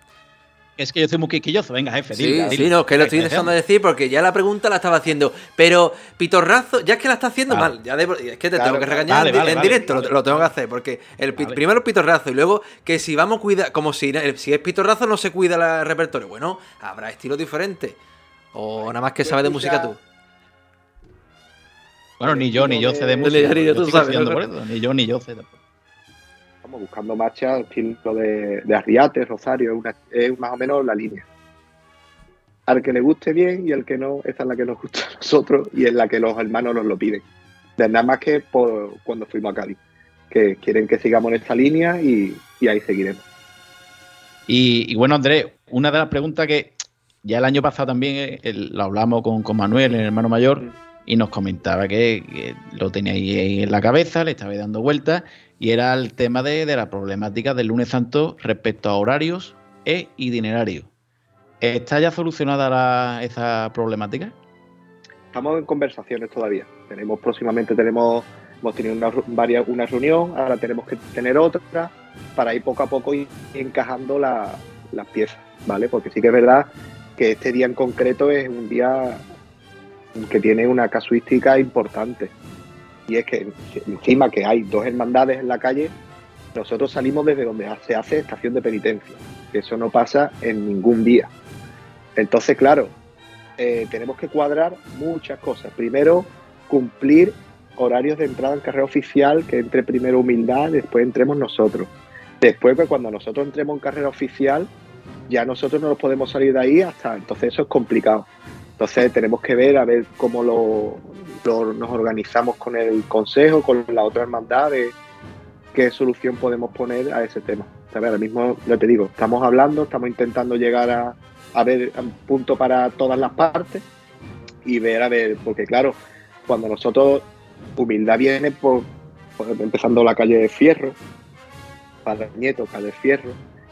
es que yo soy muy quisquilloso. Venga, jefe, Sí, dile, sí, dile. no, que lo estoy dejando de decir porque ya la pregunta la estaba haciendo. Pero Pitorrazo, ya es que la está haciendo Vale. mal. Ya de- es que te Claro, tengo que regañar Vale, en, di- vale, en vale, directo, lo- vale. lo, tengo que hacer. Porque el primero el Pitorrazo y luego que si vamos a cuidar, como si, si es Pitorrazo no se cuida la- el repertorio. Bueno, habrá estilos diferentes. O nada más que Tú sabes de música tú. Bueno, ni yo, ni yo sé de música. Ni yo, ni yo sé tampoco. Buscando marchas, estilo de, de Arriate, Rosario, es, una- es más o menos la línea. Al que le guste bien y al que no, esa es la que nos gusta a nosotros y es la que los hermanos nos lo piden. De nada más que por cuando fuimos a Cádiz, que quieren que sigamos en esta línea y, y ahí seguiremos. Y, y bueno, Andrés, una de las preguntas que ya el año pasado también eh, el- lo hablamos con, con Manuel, el hermano mayor, y nos comentaba que, que lo tenía ahí, en la cabeza, le estaba dando vueltas, y era el tema de, de la problemática del lunes santo respecto a horarios e itinerario. ¿Está ya solucionada la- esa problemática? Estamos en conversaciones todavía. Tenemos próximamente tenemos hemos tenido una, ru- varia- una reunión, ahora tenemos que tener otra para ir poco a poco encajando la- las piezas, ¿vale? Porque sí que es verdad que este día en concreto es un día que tiene una casuística importante. Y es que encima que hay dos hermandades en la calle, nosotros salimos desde donde se hace estación de penitencia. Que eso no pasa en ningún día. Entonces, claro, eh, tenemos que cuadrar muchas cosas. Primero, cumplir horarios de entrada en carrera oficial, que entre primero humildad, después entremos nosotros. Después, que cuando nosotros entremos en carrera oficial, ya nosotros no nos podemos salir de ahí hasta entonces eso es complicado. Entonces tenemos que ver a ver cómo lo, nos organizamos con el consejo, con la otra hermandad, de qué solución podemos poner a ese tema. ¿Sabes? Ahora mismo, ya te digo, estamos hablando, estamos intentando llegar a, a ver un punto para todas las partes y ver, a ver, porque claro, cuando nosotros, humildad viene por, empezando la calle de Fierro, para Nieto, calle Fierro,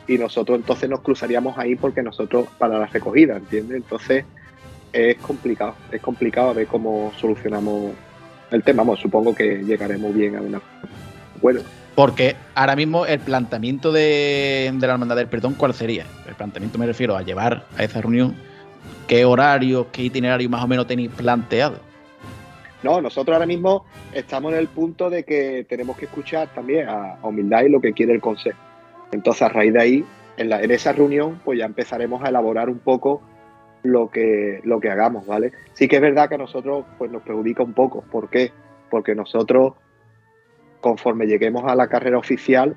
y nosotros entonces nos cruzaríamos ahí porque nosotros, para la recogida, ¿entiendes? Entonces es complicado, es complicado a ver cómo solucionamos el tema. Vamos, supongo que llegaremos bien a una bueno Porque ahora mismo el planteamiento de, de la Hermandad del Perdón, ¿cuál sería? El planteamiento me refiero a llevar a esa reunión qué horarios, qué itinerario más o menos tenéis planteado. No, nosotros ahora mismo estamos en el punto de que tenemos que escuchar también a, a humildad y lo que quiere el consejo. Entonces, a raíz de ahí, en, la- en esa reunión, pues ya empezaremos a elaborar un poco lo que, lo que hagamos, ¿vale? Sí que es verdad que a nosotros pues, nos perjudica un poco. ¿Por qué? Porque nosotros, conforme lleguemos a la carrera oficial,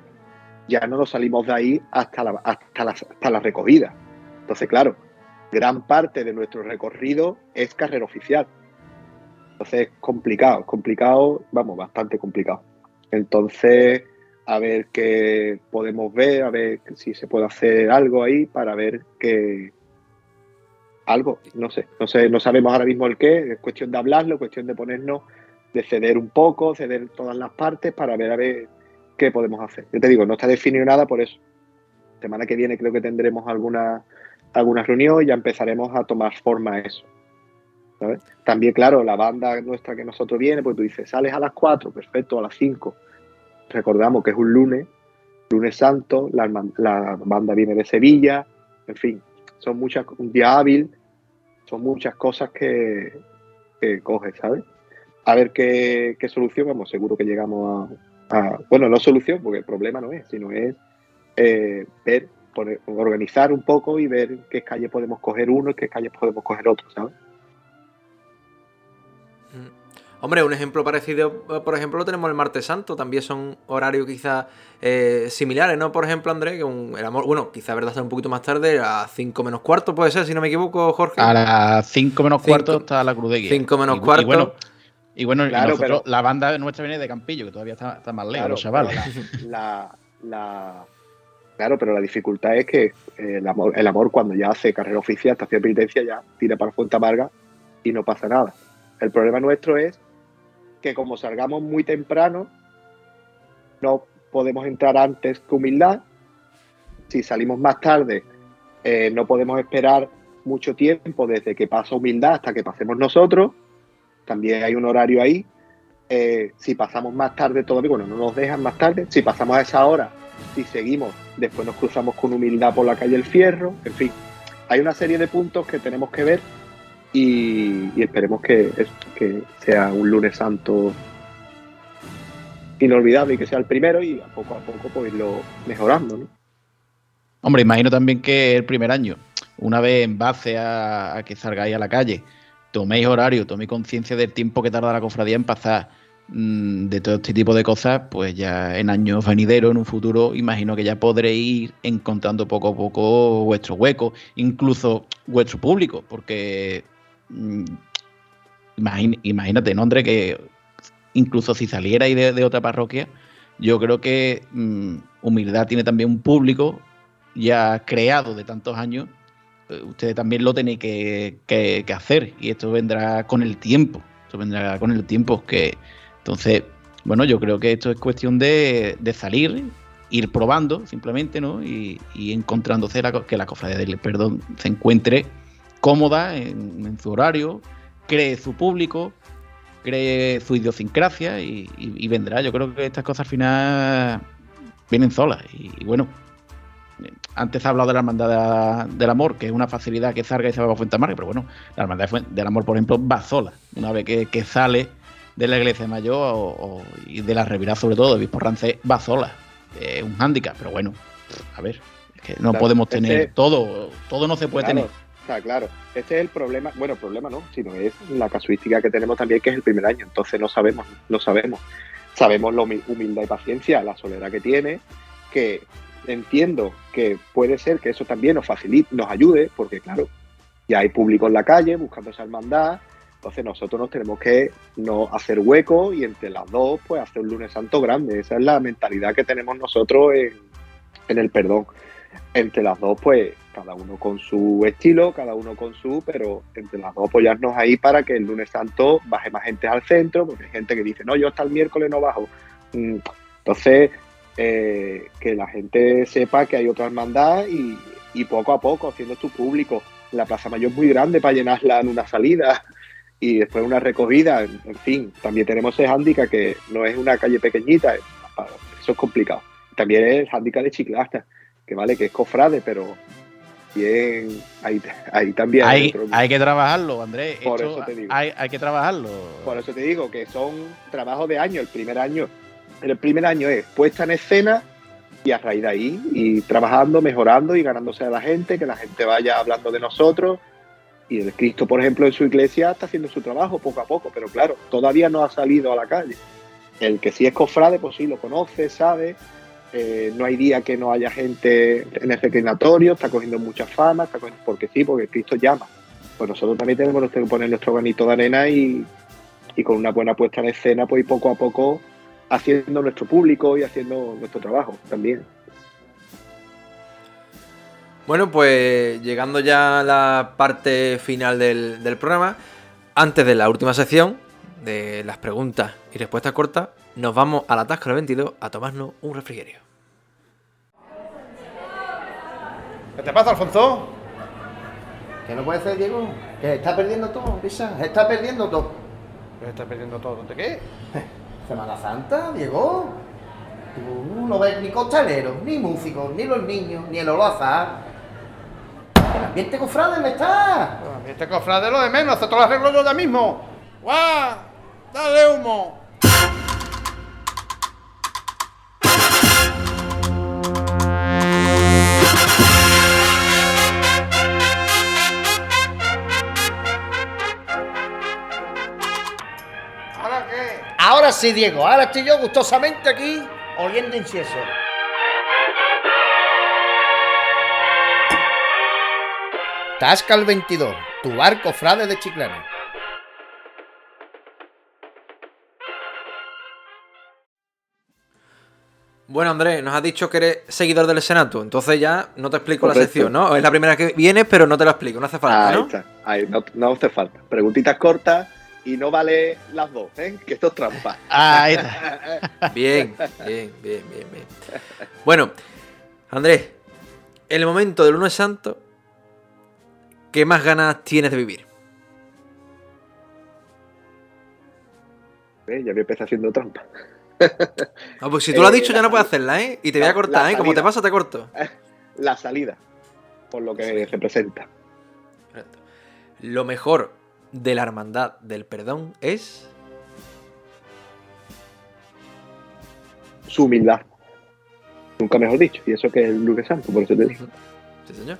ya no nos salimos de ahí hasta la, hasta hasta la recogida. Entonces, claro, gran parte de nuestro recorrido es carrera oficial. Entonces es complicado, complicado, vamos, bastante complicado. Entonces, a ver qué podemos ver, a ver si se puede hacer algo ahí para ver que algo, no sé, no sé, no sabemos ahora mismo el qué, es cuestión de hablarlo, cuestión de ponernos, de ceder un poco, ceder todas las partes para ver a ver qué podemos hacer. Yo te digo, no está definido nada por eso. Semana que viene creo que tendremos alguna, alguna reunión y ya empezaremos a tomar forma eso. También, claro, la banda nuestra que nosotros viene, pues tú dices, sales a las 4, perfecto, a las 5. Recordamos que es un lunes, lunes santo, la banda viene de Sevilla, en fin, son muchas, un día hábil, son muchas cosas que, que coges, ¿sabes? A ver qué, qué solución, vamos, seguro que llegamos a, bueno, no solución, porque el problema no es, sino es eh, ver, organizar un poco y ver qué calle podemos coger uno y qué calles podemos coger otro, ¿sabes? Hombre, un ejemplo parecido, eh, por ejemplo, lo tenemos el martes santo, también son horarios quizás eh, similares, ¿no? Por ejemplo, Andrés, que un, el amor, bueno, quizás verdad está un poquito más tarde, a 5 menos cuarto puede ser, si no me equivoco, Jorge. A las 5 menos Cinco- cuarto está la Cruz de Guía. cinco menos Y- y cuarto. bueno, Y bueno, y Claro, nosotros- pero- la banda nuestra viene de Campillo, que todavía está, está más lejos, Claro, los chavales. pero La, la- claro, pero la dificultad es que eh, el amor, el amor cuando ya hace carrera oficial, estación de penitencia, ya tira para Fuente Amarga y no pasa nada. El problema nuestro es que como salgamos muy temprano, no podemos entrar antes que humildad. Si salimos más tarde, eh, no podemos esperar mucho tiempo desde que pasa humildad hasta que pasemos nosotros. También hay un horario ahí. Eh, si pasamos más tarde todavía, bueno, no nos dejan más tarde. Si pasamos a esa hora, si seguimos, después nos cruzamos con humildad por la calle El Fierro. En fin, hay una serie de puntos que tenemos que ver y, esperemos que, sea un lunes santo inolvidable y que sea el primero y poco a poco pues irlo mejorando, ¿no? Hombre, imagino también que el primer año, una vez en base a, que salgáis a la calle, toméis horario, toméis conciencia del tiempo que tarda la cofradía en pasar, mm, de todo este tipo de cosas, pues ya en años venideros, en un futuro, imagino que ya podréis ir encontrando poco a poco vuestro hueco, incluso vuestro público, porque imagínate, ¿no, André? Que incluso si salierais de, de otra parroquia, yo creo que mm, Humildad tiene también un público ya creado de tantos años. eh, Ustedes también lo tenéis que, hacer y esto vendrá con el tiempo. Esto vendrá con el tiempo. que Entonces, bueno, yo creo que esto es cuestión de, salir, ir probando simplemente, ¿no? Y, encontrándose la que la cofradía del perdón se encuentre cómoda en, en su horario, cree su público, cree su idiosincrasia y, y- y vendrá. Yo creo que estas cosas al final vienen solas. Y, y bueno, antes ha hablado de la hermandad de- del amor, que es una facilidad que salga y se va a Fuentamar, pero bueno, la hermandad del amor, por ejemplo, va sola. Una vez que, que sale de la iglesia mayor o, o- y de la Revirá, sobre todo, de Bispo Rancé, va sola. Es un hándicap, pero bueno, a ver, es que no Claro, podemos tener todo, todo no se puede Claro, tener. Está claro. Este es el problema, bueno, problema no, sino es la casuística que tenemos también, que es el primer año. Entonces no sabemos, no sabemos. Sabemos humi- humildad y paciencia, la soledad que tiene, que entiendo que puede ser que eso también nos facilite, nos ayude, porque claro, ya hay público en la calle buscando esa hermandad. Entonces nosotros nos tenemos que no hacer hueco y entre las dos, pues hacer un lunes santo grande. Esa es la mentalidad que tenemos nosotros en, en el perdón. Entre las dos, pues cada uno con su estilo, cada uno con su, pero entre las dos apoyarnos ahí para que el lunes santo baje más gente al centro, porque hay gente que dice, no, yo hasta el miércoles no bajo. Mm, Entonces, eh, que la gente sepa que hay otra hermandad y, poco a poco haciendo tu público. La Plaza Mayor es muy grande para llenarla en una salida y después una recogida, en, fin, también tenemos ese hándicap que no es una calle pequeñita, eso es complicado. También el hándicap de Chiclasta, que vale, que es cofrade, pero bien, ahí, ahí también Hay, hay que trabajarlo, Andrés. Por Esto eso te digo. Hay, hay que trabajarlo. Por eso te digo que son trabajos de año. El primer año, el primer año es puesta en escena y a raíz de ahí y trabajando, mejorando y ganándose a la gente, que la gente vaya hablando de nosotros. Y el Cristo, por ejemplo, en su iglesia está haciendo su trabajo poco a poco, pero claro, todavía no ha salido a la calle. El que sí es cofrade, pues sí lo conoce, sabe. Eh, no hay día que no haya gente en el reclinatorio, está cogiendo mucha fama, está cogiendo- porque sí, porque Cristo llama. Pues nosotros también tenemos que poner nuestro granito de arena y, con una buena puesta en escena, pues poco a poco haciendo nuestro público y haciendo nuestro trabajo también. Bueno, pues llegando ya a la parte final del, programa, antes de la última sección de las preguntas y respuestas cortas, nos vamos a la Tasca del 22 a tomarnos un refrigerio. ¿Qué te pasa, Alfonso? Que no puede ser, Diego. Que está perdiendo todo, Risa. Está perdiendo todo. ¿Qué estás perdiendo todo? ¿De qué? Semana Santa, Diego. Tú no ves ni costaleros, ni músicos, ni los niños, ni el azahar. El ambiente cofrade me está. Este cofrade lo de menos, esto lo arreglo yo ya mismo. ¡Guau! ¡Dale humo! sí, Diego. Ahora estoy yo gustosamente aquí oliendo incienso. Tascal 22, tu barco frade de Chiclana. Bueno, Andrés, nos has dicho que eres seguidor del Senato, entonces ya no te explico la sección, ¿no? Es la primera que vienes, pero no te la explico, no hace falta. Ahí está, ahí no hace falta. Preguntitas cortas y no vale las dos, ¿eh? Que esto es trampa. Ahí está. Bien, bien, bien, bien, bien. Bueno, Andrés, en el momento del lunes santo, ¿qué más ganas tienes de vivir? ¿Eh? Ya me empecé haciendo trampa. Ah, pues si tú lo has Eh, dicho ya no puedes hacerla, ¿eh? Y te voy a cortar, ¿eh? Como te pasa, te corto. La salida, por lo que representa. Lo mejor de la hermandad del perdón es... Su humildad. Nunca mejor dicho. Y eso que es el lunes santo, por eso te digo. Sí, señor.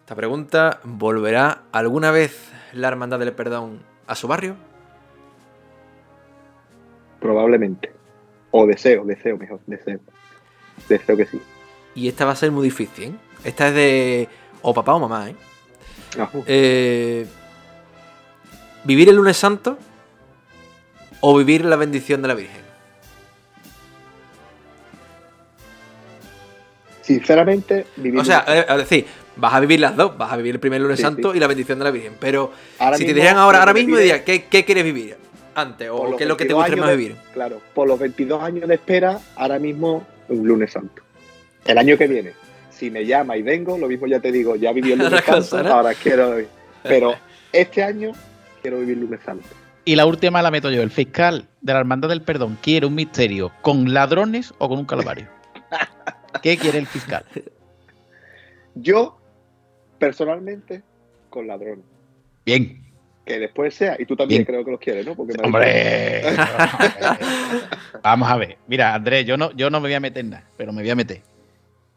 Esta pregunta, ¿volverá alguna vez la hermandad del perdón a su barrio? Probablemente. O deseo, deseo mejor, deseo. Deseo que sí. Y esta va a ser muy difícil, ¿eh? Esta es de o papá o mamá, ¿eh? Ajá. Eh, ¿Vivir el lunes santo o vivir la bendición de la Virgen? Sinceramente, vivir O sea, eh, es decir, vas a vivir las dos, vas a vivir el primer lunes Sí, santo sí. y la bendición de la Virgen. Pero Ahora si te dijeran ahora, ahora mismo, dirías, ¿qué, qué quieres vivir antes? ¿O qué es lo que te 22 gustaría más de- vivir? Claro, por los 22 años de espera, ahora mismo un lunes santo. El año que viene, si me llama y vengo, lo mismo ya te digo, ya viví el lunes santo, ¿no? ahora quiero vivir. Pero este año quiero vivir lunes santo. Y la última la meto yo. El fiscal de la Hermandad del Perdón quiere un misterio con ladrones o con un calvario. ¿Qué quiere el fiscal? Yo, personalmente, con ladrones. Bien. Que después sea, y tú también Bien. creo que los quieres, ¿no? Porque me has Hombre. Vamos a ver. Mira, Andrés, yo no, yo no me voy a meter nada, pero me voy a meter.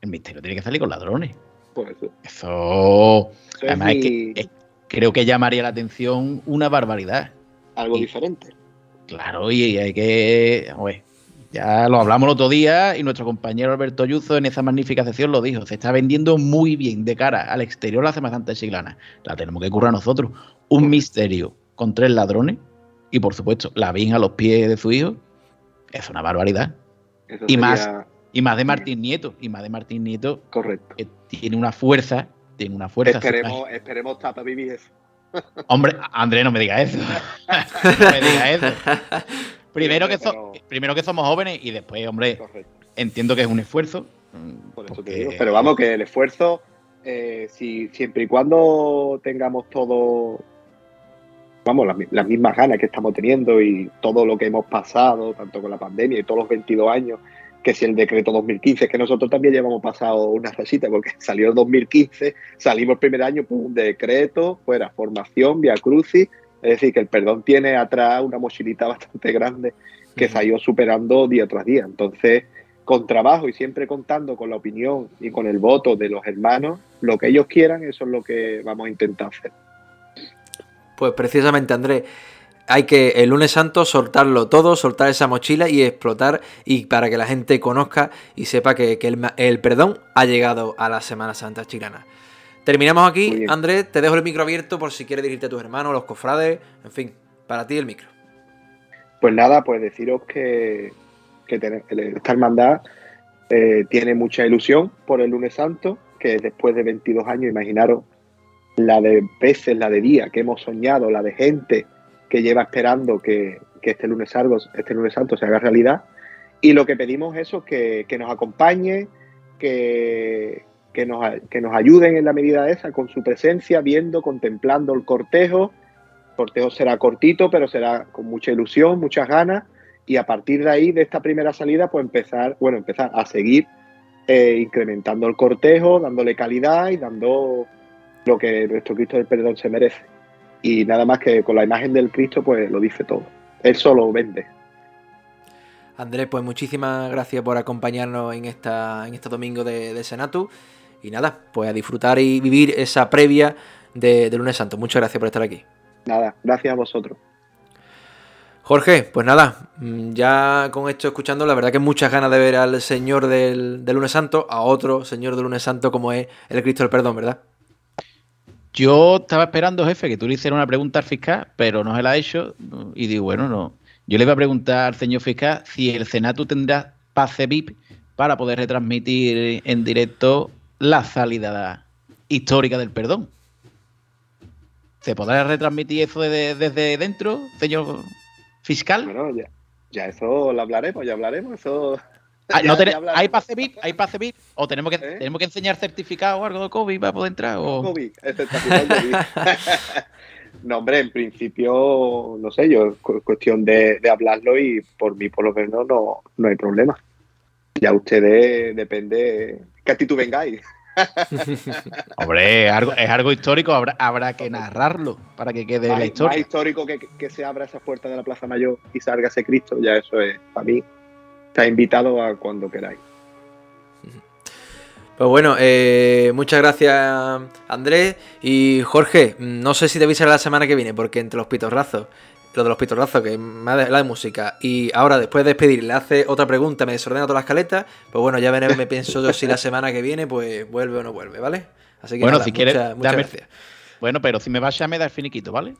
El misterio tiene que salir con ladrones. Por eso. Eso. Eso es Además, es que, es- creo que llamaría la atención una barbaridad. algo Y- diferente. Claro, y hay que. ya lo hablamos el otro día y nuestro compañero Alberto Yuzo en esa magnífica sección lo dijo. Se está vendiendo muy bien de cara al exterior la Semana Santa de Chiclana. La tenemos que currar nosotros. Un misterio con tres ladrones y, por supuesto, la Virgen a los pies de su hijo. Es una barbaridad. Eso Y sería más, y más de Martín Nieto. Y más de Martín Nieto. Correcto. que tiene una fuerza. Tiene una fuerza. Esperemos, esperemos para vivir eso. Hombre, Andrés, no me digas eso. no me eso. Primero que, so- primero que somos jóvenes y después, hombre, Correcto. entiendo que es un esfuerzo. Por eso te digo. Pero vamos, que el esfuerzo, eh, si, siempre y cuando tengamos todo, vamos, las, las mismas ganas que estamos teniendo y todo lo que hemos pasado, tanto con la pandemia y todos los 22 años, que si el decreto 2015, que nosotros también llevamos pasado una rachita, porque salió el 2015, salimos el primer año, pum, decreto, fuera, formación, via crucis, es decir, que el perdón tiene atrás una mochilita bastante grande que se ha ido superando día tras día. Entonces, con trabajo y siempre contando con la opinión y con el voto de los hermanos, lo que ellos quieran, eso es lo que vamos a intentar hacer. Pues precisamente, Andrés, hay que el lunes santo soltarlo todo, soltar esa mochila y explotar y para que la gente conozca y sepa que, que el, perdón ha llegado a la Semana Santa chilena. Terminamos aquí. Andrés, te dejo el micro abierto por si quieres dirigirte a tus hermanos, los cofrades, en fin, para ti el micro. Pues nada, pues deciros que, que ten- esta hermandad eh, tiene mucha ilusión por el lunes santo, que después de 22 años, imaginaros la de veces, la de día que hemos soñado, la de gente que lleva esperando que, este, lunes santo, este lunes santo se haga realidad. Y lo que pedimos es eso, que, que nos acompañe, que, nos, que nos ayuden en la medida esa con su presencia, viendo, contemplando el cortejo. El cortejo será cortito, pero será con mucha ilusión, muchas ganas. Y a partir de ahí, de esta primera salida, pues empezar, bueno, empezar a seguir eh, incrementando el cortejo, dándole calidad y dando lo que nuestro Cristo del Perdón se merece. Y nada más que con la imagen del Cristo, pues lo dice todo. Él solo vende. Andrés, pues muchísimas gracias por acompañarnos en, esta, en este domingo de, de Senatu. Y nada, pues a disfrutar y vivir esa previa de, de lunes santo. Muchas gracias por estar aquí. Nada, gracias a vosotros. Jorge, pues nada, mm, ya con esto escuchando, la verdad que muchas ganas de ver al Señor del, del lunes santo, a otro Señor del lunes santo como es el Cristo del Perdón, ¿verdad? Yo estaba esperando, jefe, que tú le hicieras una pregunta al fiscal, pero no se la ha hecho. Y digo, bueno, no. Yo le iba a preguntar al señor fiscal si el Senatu tendrá pase VIP para poder retransmitir en directo la salida histórica del perdón. ¿Se podrá retransmitir eso desde, desde dentro, señor fiscal? Bueno, ya, ya eso lo hablaremos, ya hablaremos. Eso. Ah, ya- no. ¿Hay pase VIP? ¿Hay pase VIP? ¿O tenemos que, tenemos que enseñar certificado o algo de COVID para poder entrar? O... COVID. No, hombre, en principio, no sé, yo, cu- cuestión de, de hablarlo y por mí, por lo menos, no, no hay problema. Ya ustedes, depende qué actitud vengáis. Hombre, es algo, es algo histórico, habrá, habrá que narrarlo para que quede más, la más historia. histórico que, que se abra esa puerta de la Plaza Mayor y salga ese Cristo, ya eso es, para mí, está invitado a cuando queráis. Pues bueno, eh, muchas gracias Andrés y Jorge. No sé si te avisaré la semana que viene, porque entre los pitorrazos, lo de los pitorrazos, que es más de, la de música, y ahora después de despedir le hace otra pregunta, me desordena todas las caletas, pues bueno, ya veremos, me pienso yo si la semana que viene pues vuelve o no vuelve, ¿vale? Así que Bueno, nada, si quieres, muchas, muchas dame- gracias. Bueno, pero si me vas ya me da el finiquito, ¿vale?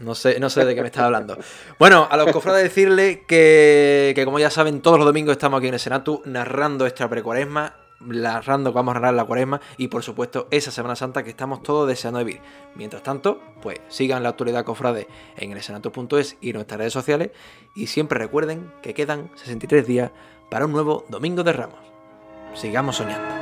No sé, no sé de qué me estás hablando. Bueno, a los cofrades decirle que, que como ya saben, todos los domingos estamos aquí en el Senatu narrando esta precuaresma, narrando que vamos a narrar la cuaresma y por supuesto esa Semana Santa que estamos todos deseando vivir. Mientras tanto, pues sigan la actualidad cofrade en el senatu.es y nuestras redes sociales y siempre recuerden que quedan 63 días para un nuevo Domingo de Ramos. Sigamos soñando.